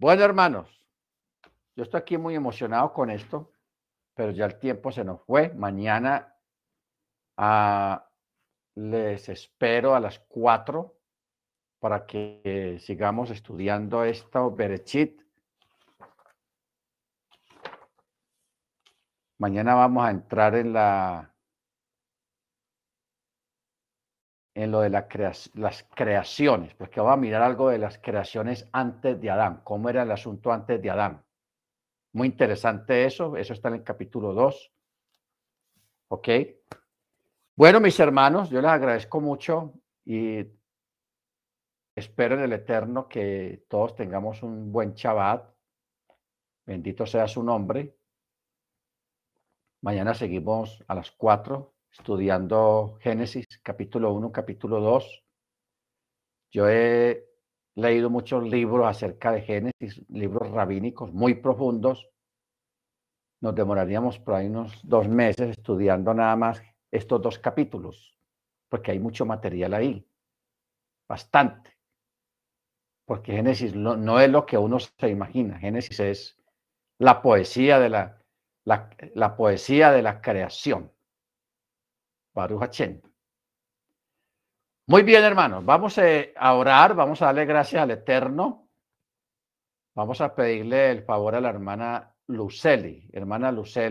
Bueno, hermanos, yo estoy aquí muy emocionado con esto, pero ya el tiempo se nos fue. Mañana ah, les espero a las cuatro para que sigamos estudiando esto, Berechit. Mañana vamos a entrar en la en lo de la las creaciones, porque vamos a mirar algo de las creaciones antes de Adán, cómo era el asunto antes de Adán. Muy interesante eso, eso está en el capítulo 2. ¿Ok? Bueno, mis hermanos, yo les agradezco mucho y espero en el Eterno que todos tengamos un buen Shabbat. Bendito sea su nombre. Mañana seguimos a las 4 estudiando Génesis capítulo 1, capítulo 2. Yo he leído muchos libros acerca de Génesis, libros rabínicos muy profundos. Nos demoraríamos por ahí unos dos meses estudiando nada más estos dos capítulos, porque hay mucho material ahí, bastante. Porque Génesis no, es lo que uno se imagina, Génesis es la poesía de la, la poesía de la creación. Baruch Muy bien, hermanos, vamos eh, a orar, vamos a darle gracias al Eterno. Vamos a pedirle el favor a la hermana Luceli. Hermana Luceli.